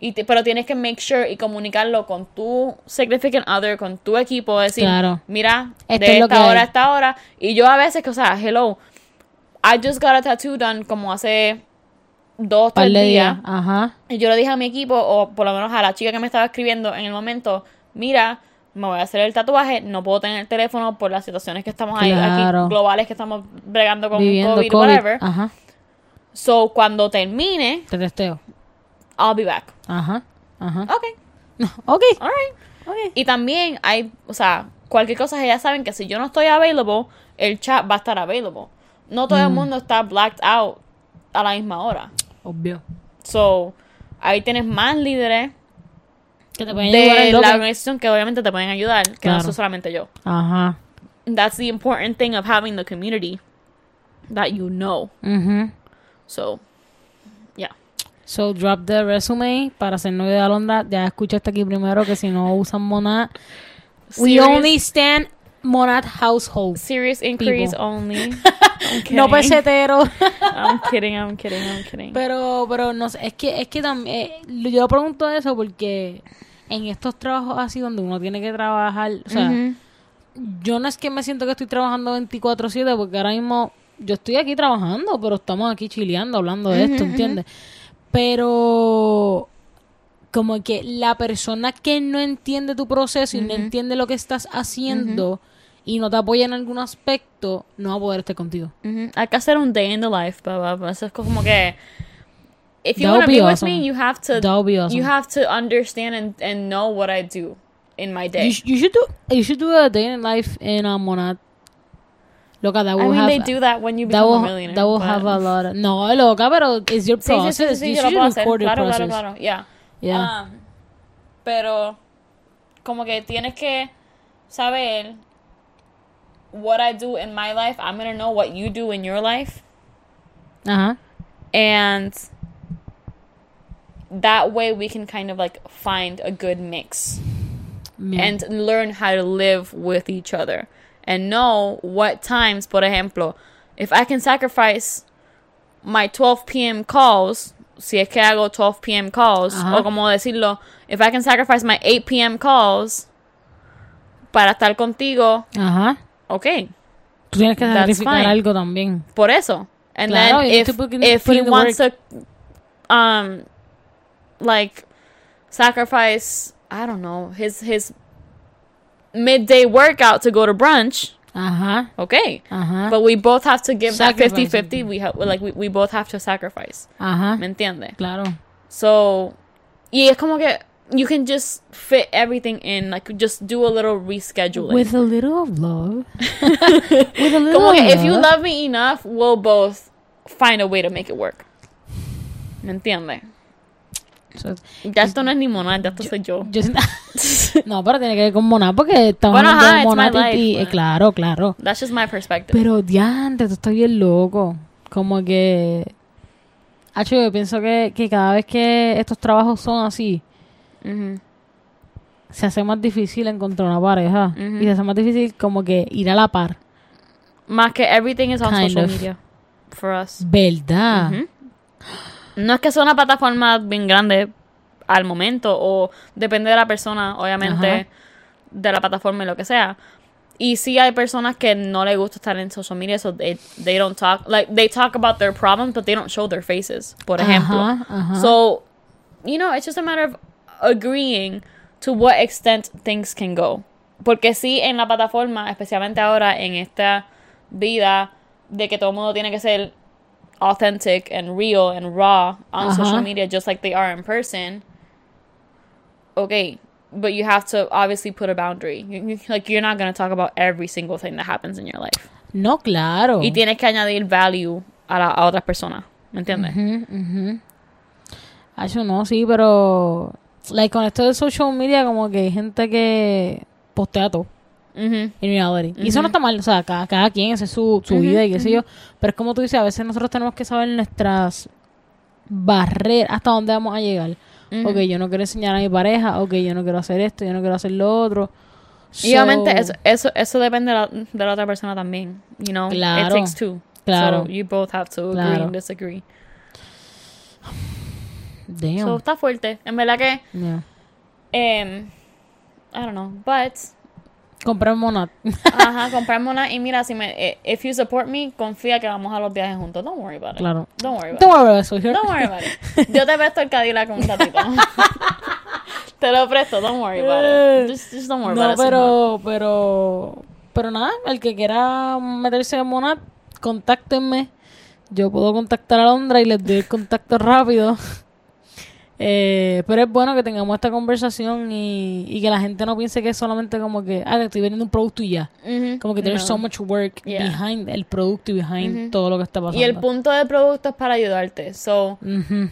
B: Y te- pero tienes que make sure y comunicarlo con tu significant other, con tu equipo, decir,
A: Claro.
B: mira,
A: Esto
B: de
A: es lo
B: esta
A: que
B: hora a esta hora. Y yo a veces, que, o sea, hello, I just got a tattoo done como hace dos, tres días.
A: Ajá.
B: Y yo le dije a mi equipo, o por lo menos a la chica que me estaba escribiendo en el momento, mira, me voy a hacer el tatuaje, no puedo tener el teléfono por las situaciones que estamos ahí,
A: Claro.
B: aquí globales que estamos bregando con
A: Viviendo
B: COVID,
A: COVID.
B: whatever.
A: Ajá.
B: So, cuando termine,
A: Te testeo.
B: I'll be back.
A: Ajá. Ajá.
B: Ok,
A: Ok.
B: alright.
A: Ok.
B: Y también hay, o sea, cualquier cosa ya saben que si yo no estoy available, el chat va a estar available. No todo
A: Mm.
B: el mundo está blacked out a la misma hora.
A: Obvio.
B: So, ahí tienes más líderes
A: Que te pueden ayudar
B: de la
A: que-
B: organización que obviamente te pueden ayudar, que no
A: Claro.
B: soy solamente yo.
A: Ajá.
B: That's the important thing of having the community that you know.
A: Ujú.
B: So, yeah.
A: So, drop the resume para ser novio de Alondra. Ya escuchaste aquí primero que si no usan Monad, we
B: Serious-
A: only stand Monad household.
B: serious inquiries
A: people.
B: only.
A: No pesetero.
B: I'm kidding, I'm kidding, I'm kidding.
A: pero, pero no sé, es que, es que también, yo pregunto eso porque en estos trabajos así donde uno tiene que trabajar, o sea, yo no es que me siento que estoy trabajando 24/7 porque ahora mismo yo estoy aquí trabajando, pero estamos aquí chileando, hablando de esto, ¿entiendes? Pero como que la persona que no entiende tu proceso y no entiende lo que estás haciendo y no te apoya en algún aspecto, no va a poder estar contigo.
B: Hay que hacer un day in the life, papá. Eso es como que. If you want to
A: be
B: be with
A: awesome.
B: me, you have to.
A: That would be awesome.
B: You have to understand and, and know what I do in my day.
A: You, sh- you should do you should do a day in life in a Monad. Loca, that
B: I
A: will
B: mean,
A: have
B: they do that when you become
A: will,
B: a millionaire.
A: that will
B: but-
A: have a lot of, no loca pero it's your
B: Sí, sí, sí,
A: process
B: sí, sí,
A: you should record your
B: Claro, claro,
A: process
B: claro. Yeah.
A: yeah
B: Um, pero, como que tienes que saber what I do in my life. I'm gonna know what you do in your life.
A: ajá
B: and that way we can kind of like find a good mix
A: Yeah.
B: and learn how to live with each other and know what times, por ejemplo, if I can sacrifice my 12 p.m. calls, si es que hago 12 p.m. calls,
A: Ajá.
B: o uh-huh. como decirlo, if I can sacrifice my 8 p.m. calls para estar contigo,
A: Ajá.
B: Okay,
A: Tú tienes que sacrificar
B: fine.
A: algo también.
B: por eso. And
A: Claro,
B: then if,
A: to put in-
B: if he
A: the
B: wants
A: work.
B: to um like sacrifice I don't know, his his midday workout to go to brunch,
A: Ajá.
B: okay.
A: Ajá.
B: But we both have to give that
A: Sacrifice
B: 50-50. We have like we, we both have to sacrifice.
A: Ajá.
B: ¿Me entiende?
A: Claro.
B: So, y es como que you can just fit everything in, like just do a little rescheduling.
A: With a little of love. With a little
B: como que if you love me enough, we'll both find a way to make it work. ¿Me entiende?
A: So,
B: Ya esto no es ni mona, ya esto soy yo.
A: yo no, pero tiene que ver con Moná porque estamos
B: Bueno,
A: hablando
B: ajá,
A: Moná
B: life,
A: Titi. Eh,
B: but-
A: Claro, claro.
B: That's just my perspective.
A: Pero diante, tú estás bien loco. Como que. Hacho, yo pienso que, que cada vez que estos trabajos son así, Se hace más difícil encontrar una pareja.
B: Ujú.
A: Y se hace más difícil como que ir a la par.
B: Más que everything is on
A: Kind
B: social
A: of.
B: media for us.
A: ¿Verdad?
B: Ujú. No es que sea una plataforma bien grande al momento o depende de la persona, obviamente, de la plataforma y lo que sea. Y sí hay personas que no les gusta estar en social media, so they, they don't talk, like, they talk about their problems, but they don't show their faces, por ejemplo.
A: Ajá, ajá.
B: So, you know, it's just a matter of agreeing to what extent things can go. Porque sí, en la plataforma, especialmente ahora en esta vida de que todo el mundo tiene que ser authentic and real and raw on
A: Ajá.
B: social media just like they are in person. Okay, but you have to obviously put a boundary. You- you- like you're not going to talk about every single thing that happens in your life.
A: No, claro.
B: Y tienes que añadir value a, la, a otras personas, ¿me entiendes?
A: Ujú, ujú. Hacho, no, sí, pero. Like, con esto de social media, como que hay gente que postea todo.
B: Ujú.
A: en reality. Y eso no está mal, o sea, cada, cada quien hace su, su
B: Ujú,
A: vida y qué sé yo. Pero es como tú dices, a veces nosotros tenemos que saber nuestras barreras, hasta dónde vamos a llegar. Ok, yo no quiero enseñar a mi pareja, ok, yo no quiero hacer esto, yo no quiero hacer lo otro.
B: Y obviamente
A: So,
B: eso, eso, eso depende de la, de la otra persona también. You know,
A: Claro.
B: it takes two.
A: Claro.
B: So you both have to agree
A: Claro.
B: and disagree.
A: Damn.
B: So está fuerte. En verdad que,
A: Yeah.
B: em, I don't know, but,
A: Comprar monat.
B: ajá, comprarme una y mira, si me, eh, if you support me, confía que vamos a los viajes juntos. Don't worry about it.
A: claro.
B: Don't worry about
A: Don't worry about it.
B: Don't worry about it. Yo te presto el Cadillac un ratito. te lo presto, don't worry about it. Just, just don't worry
A: No,
B: about it.
A: pero, pero, pero nada, el que quiera meterse en Monat, contáctenme. Yo puedo contactar a Londra y les doy el contacto rápido. Eh, pero es bueno que tengamos esta conversación y, y que la gente no piense que es solamente como que, ah, estoy vendiendo un producto y ya.
B: Ujú.
A: Como que there's
B: No.
A: so much work
B: Yeah.
A: behind el producto y behind
B: Ujú.
A: todo lo que está pasando.
B: Y el punto del producto es para ayudarte. So,
A: Ujú.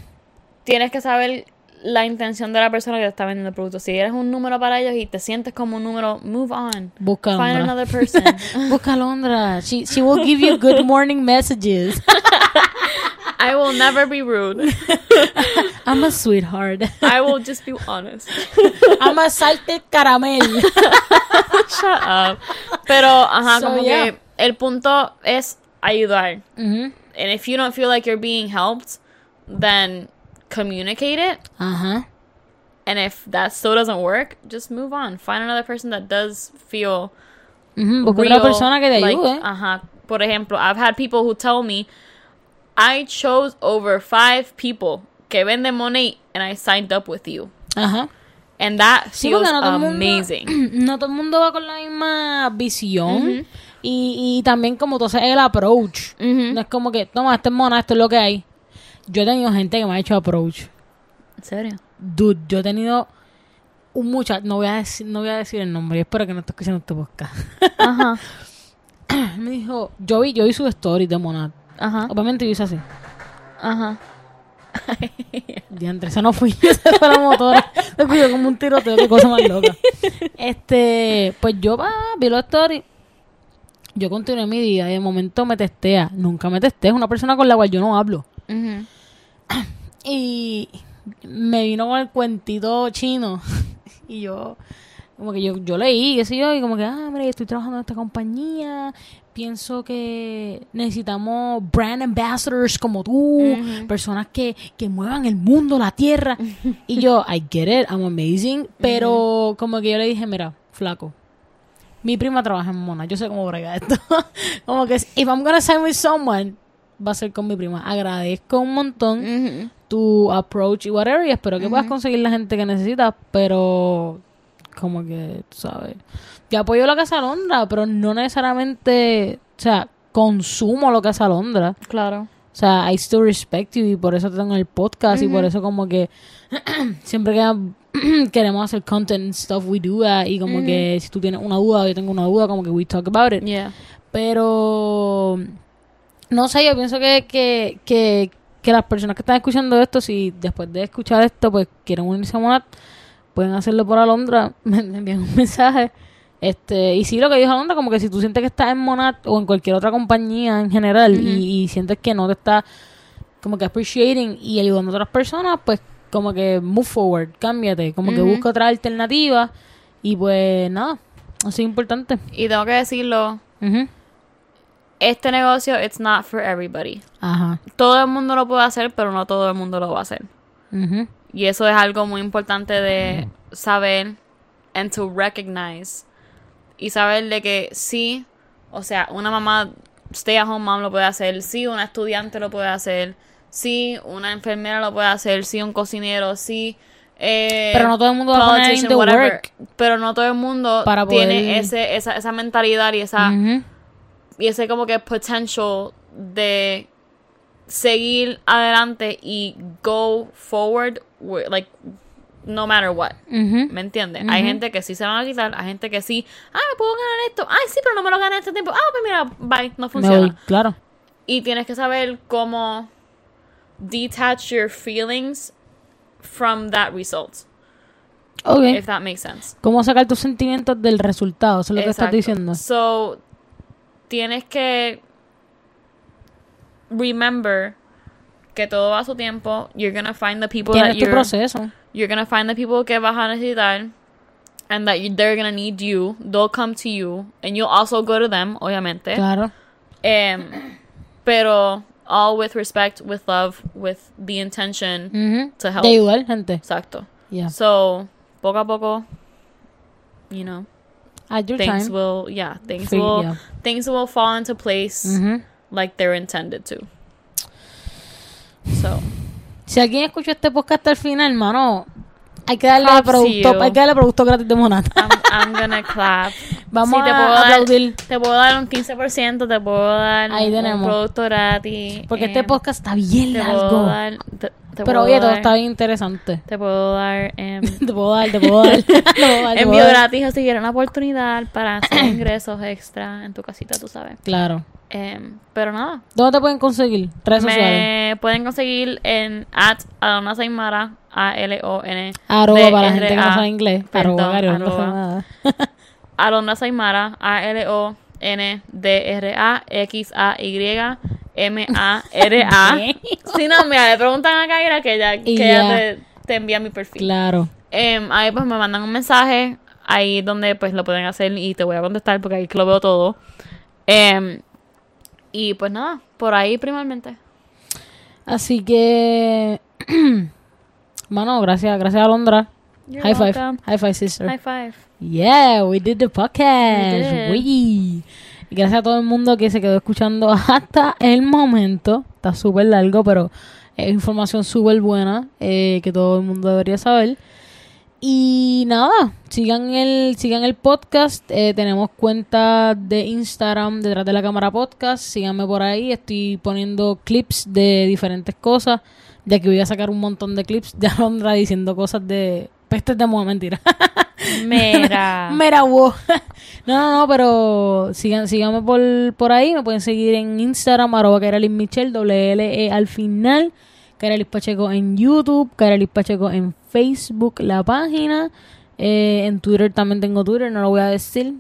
B: tienes que saber la intención de la persona que te está vendiendo el producto. Si eres un número para ellos y te sientes como un número, move on.
A: Busca a
B: Find another person.
A: Busca a Londra. She, she will give you good morning messages.
B: I will never be rude.
A: I'm a sweetheart.
B: I will just be honest.
A: I'm a salted caramel.
B: Shut up. Pero, ajá,
A: So,
B: como
A: yeah.
B: que el punto es ayudar.
A: Ujú.
B: And if you don't feel like you're being helped, then communicate it.
A: Ajá.
B: And if that still doesn't work, just move on. Find another person that does feel
A: Ujú, Busca
B: real,
A: otra persona que te
B: like,
A: ayude.
B: Ajá. Por ejemplo, I've had people who tell me I chose over five people que venden money and I signed up with you.
A: Ajá.
B: And that
A: Sí,
B: feels
A: no mundo-
B: amazing.
A: No todo el mundo va con la misma visión. Y, y también como tú haces el approach. No es como que, toma, esto es mona, esto es lo que hay. Yo he tenido gente que me ha hecho approach.
B: ¿En serio?
A: Dude, yo he tenido un muchacho, no voy a decir, no voy a decir el nombre, y espero que no esté escuchando este podcast.
B: Ajá.
A: me dijo, yo vi, yo vi su story de Monat.
B: Ajá.
A: Obviamente yo hice así.
B: Ajá.
A: Diantre, esa no fui yo, esa fue la motora. Me escuchó como un tiroteo, qué cosa más loca. Este, pues yo va, vi los stories. Yo continué mi día y de momento me testea. Nunca me testea, es una persona con la cual yo no hablo.
B: Ujú.
A: Y me vino con el cuentito chino. Y yo como que yo, yo leí, qué sé yo, y como que, ah, mira, estoy trabajando en esta compañía, pienso que necesitamos brand ambassadors como tú, personas que, que muevan el mundo, la tierra. y yo, I get it, I'm amazing, pero como que yo le dije, mira, flaco, mi prima trabaja en Mona, yo sé cómo brega esto. como que, if I'm gonna sign with someone, va a ser con mi prima. Agradezco un montón tu approach y whatever, y espero que puedas conseguir la gente que necesitas, pero como que, sabes, yo apoyo lo que hace Alondra, pero no necesariamente, o sea, consumo lo que hace Alondra.
B: Claro.
A: O sea, I still respect you y por eso te tengo en el podcast y por eso como que siempre que queremos hacer content and stuff we do that, y como que si tú tienes una duda o yo tengo una duda, como que we talk about it.
B: Yeah.
A: Pero no sé, yo pienso que, que, que, que las personas que están escuchando esto, si después de escuchar esto, pues quieren unirse a Monat, pueden hacerlo por Alondra, me envían un mensaje. Este, y sí, lo que dijo Alondra, como que si tú sientes que estás en Monat o en cualquier otra compañía en general y, y sientes que no te está como que appreciating y ayudando a otras personas, pues como que move forward, cámbiate, como que busca otra alternativa y pues nada, eso es importante.
B: Y tengo que decirlo, este negocio, it's not for everybody.
A: Ajá.
B: Todo el mundo lo puede hacer, pero no todo el mundo lo va a hacer. Y eso es algo muy importante de saber and to recognize. Y saber de que sí, o sea, una mamá stay at home mom lo puede hacer, sí, una estudiante lo puede hacer, sí, una enfermera lo puede hacer, sí, un cocinero, sí. eh,
A: Pero no todo el mundo va a poner in the
B: whatever.
A: work.
B: Pero no todo el mundo
A: Para
B: tiene
A: poder-
B: ese, esa, esa mentalidad y esa
A: Ujú.
B: y ese como que potential de seguir adelante y go forward like no matter what. ¿me entiendes? hay gente que sí se van a quitar hay gente que sí ah me puedo ganar esto ay sí pero no me lo gané este tiempo ah pues mira bye no funciona
A: voy, claro.
B: y tienes que saber cómo detach your feelings from that result
A: Ok.
B: if that makes sense
A: ¿Cómo sacar tus sentimientos del resultado? Eso es lo que estás diciendo.
B: So, tienes que remember que todo va a su tiempo. You're gonna find the people that you're,
A: proceso.
B: you're gonna find the people que vas a necesitar and that you, they're gonna need you. They'll come to you and you'll also go to them, obviamente.
A: Claro.
B: Em, pero all with respect, with love, with the intention
A: Ujú.
B: to help.
A: De ayudar, gente.
B: Exacto.
A: Yeah.
B: So, poco a poco, you know,
A: At your
B: things
A: time.
B: will, yeah, things
A: Fig-
B: will,
A: yeah.
B: things will fall into place
A: Ujú.
B: Like they're intended to. So,
A: Si alguien escuchó este podcast hasta el final, hermano, hay que darle producto, hay que darle producto gratis de Monata.
B: I'm, I'm gonna clap.
A: Vamos
B: Sí, te
A: a
B: puedo dar-
A: aplaudir.
B: Te puedo dar un 15%, te puedo dar
A: Ahí
B: un- producto gratis.
A: Porque este podcast está bien
B: te puedo
A: largo.
B: dar, te, te
A: Pero
B: puedo
A: oye, todo
B: dar-
A: está bien interesante.
B: Te puedo dar em,
A: Te puedo dar, te puedo dar. Te puedo dar,
B: envío
A: puedo dar.
B: gratis o si quieres una oportunidad para hacer ingresos extra en tu casita, tú sabes.
A: Claro.
B: Em, pero nada,
A: ¿Dónde te pueden conseguir? Redes sociales.
B: me pueden conseguir en at Alona Saimara, A-L-O-N.
A: Arroba para la gente que no sabe inglés.
B: Perdón,
A: Arroba, Gary, no
B: arroba.
A: nada.
B: Alondra Saimara, A-L-O-N-D-R-A-X-A-Y-M-A-R-A. Si no, mira, le preguntan a Kaira que ella, que ella te, te envía mi perfil.
A: Claro.
B: Em, ahí pues me mandan un mensaje, ahí donde pues lo pueden hacer y te voy a contestar porque ahí lo veo todo. Em, y pues nada, por ahí primermente.
A: Así que. Mano, gracias, gracias Alondra.
B: You're
A: High five.
B: welcome.
A: High five, sister.
B: High five.
A: Yeah, we did the podcast.
B: We did.
A: Y gracias a todo el mundo que se quedó escuchando hasta el momento. Está súper largo, pero es información súper buena eh, que todo el mundo debería saber. Y nada, sigan el, sigan el podcast. eh, tenemos cuenta de Instagram detrás de la cámara podcast. Síganme por ahí. Estoy poniendo clips de diferentes cosas. De que voy a sacar un montón de clips de Alondra diciendo cosas de pestes de mujer. Mentira.
B: Mira.
A: Mira, wow. No, no, no, pero sigan, síganme por, por ahí. Me pueden seguir en Instagram, arroba Kairalis Michelle, doble L E al final. Kairalis Pacheco en YouTube, Kairalis Pacheco en Facebook, la página. Eh, en Twitter también tengo Twitter, no lo voy a decir.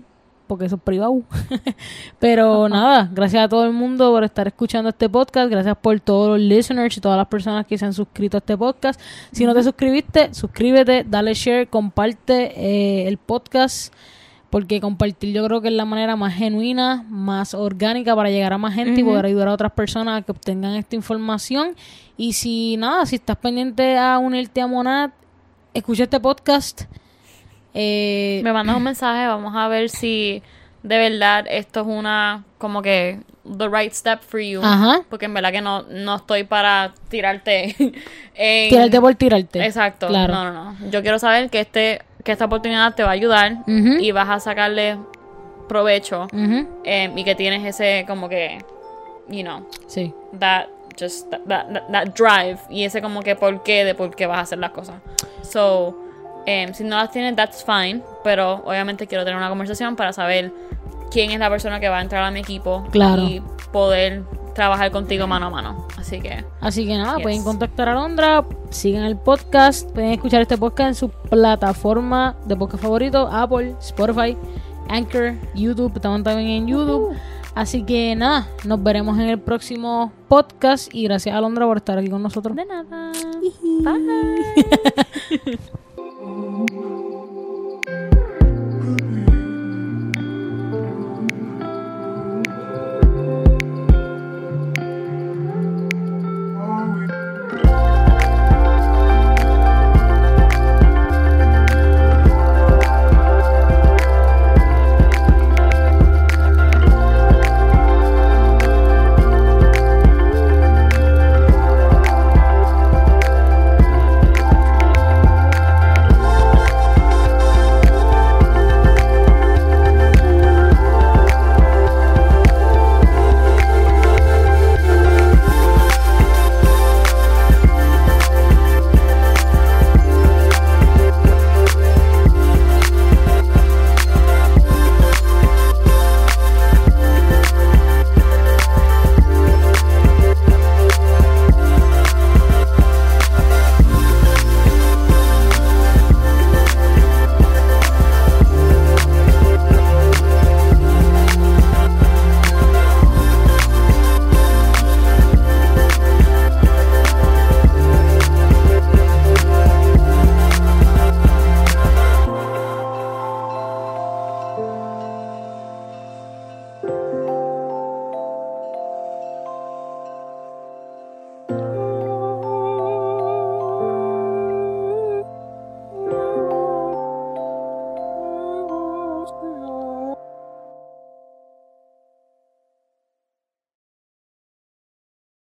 A: Porque eso es privado. Pero nada, gracias a todo el mundo por estar escuchando este podcast. Gracias por todos los listeners y todas las personas que se han suscrito a este podcast. Si no te suscribiste, suscríbete, dale share, comparte eh, el podcast. Porque compartir yo creo que es la manera más genuina, más orgánica para llegar a más gente y poder ayudar a otras personas a que obtengan esta información. Y si nada, si estás pendiente a unirte a Monad, escucha este podcast. Eh,
B: Me mandas un mensaje, vamos a ver si de verdad esto es una como que the right step for you.
A: Ajá.
B: Porque en verdad que no, no estoy para tirarte en...
A: tirarte por tirarte.
B: Exacto.
A: Claro.
B: No, no, no. Yo quiero saber que este que esta oportunidad te va a ayudar y vas a sacarle provecho eh, y que tienes ese como que you know
A: Sí.
B: that just that, that- that drive y ese como que por qué de por qué vas a hacer las cosas so em, si no las tienes that's fine pero obviamente quiero tener una conversación para saber quién es la persona que va a entrar a mi equipo
A: Claro.
B: y poder trabajar contigo mano a mano así que
A: Así que nada,
B: Yes.
A: pueden contactar a Londra, sigan el podcast, pueden escuchar este podcast en su plataforma de podcast favorito, Apple, Spotify, Anchor, YouTube, estamos también en YouTube. Así que nada, nos veremos en el próximo podcast y gracias a Londra por estar aquí con nosotros.
B: de nada bye home.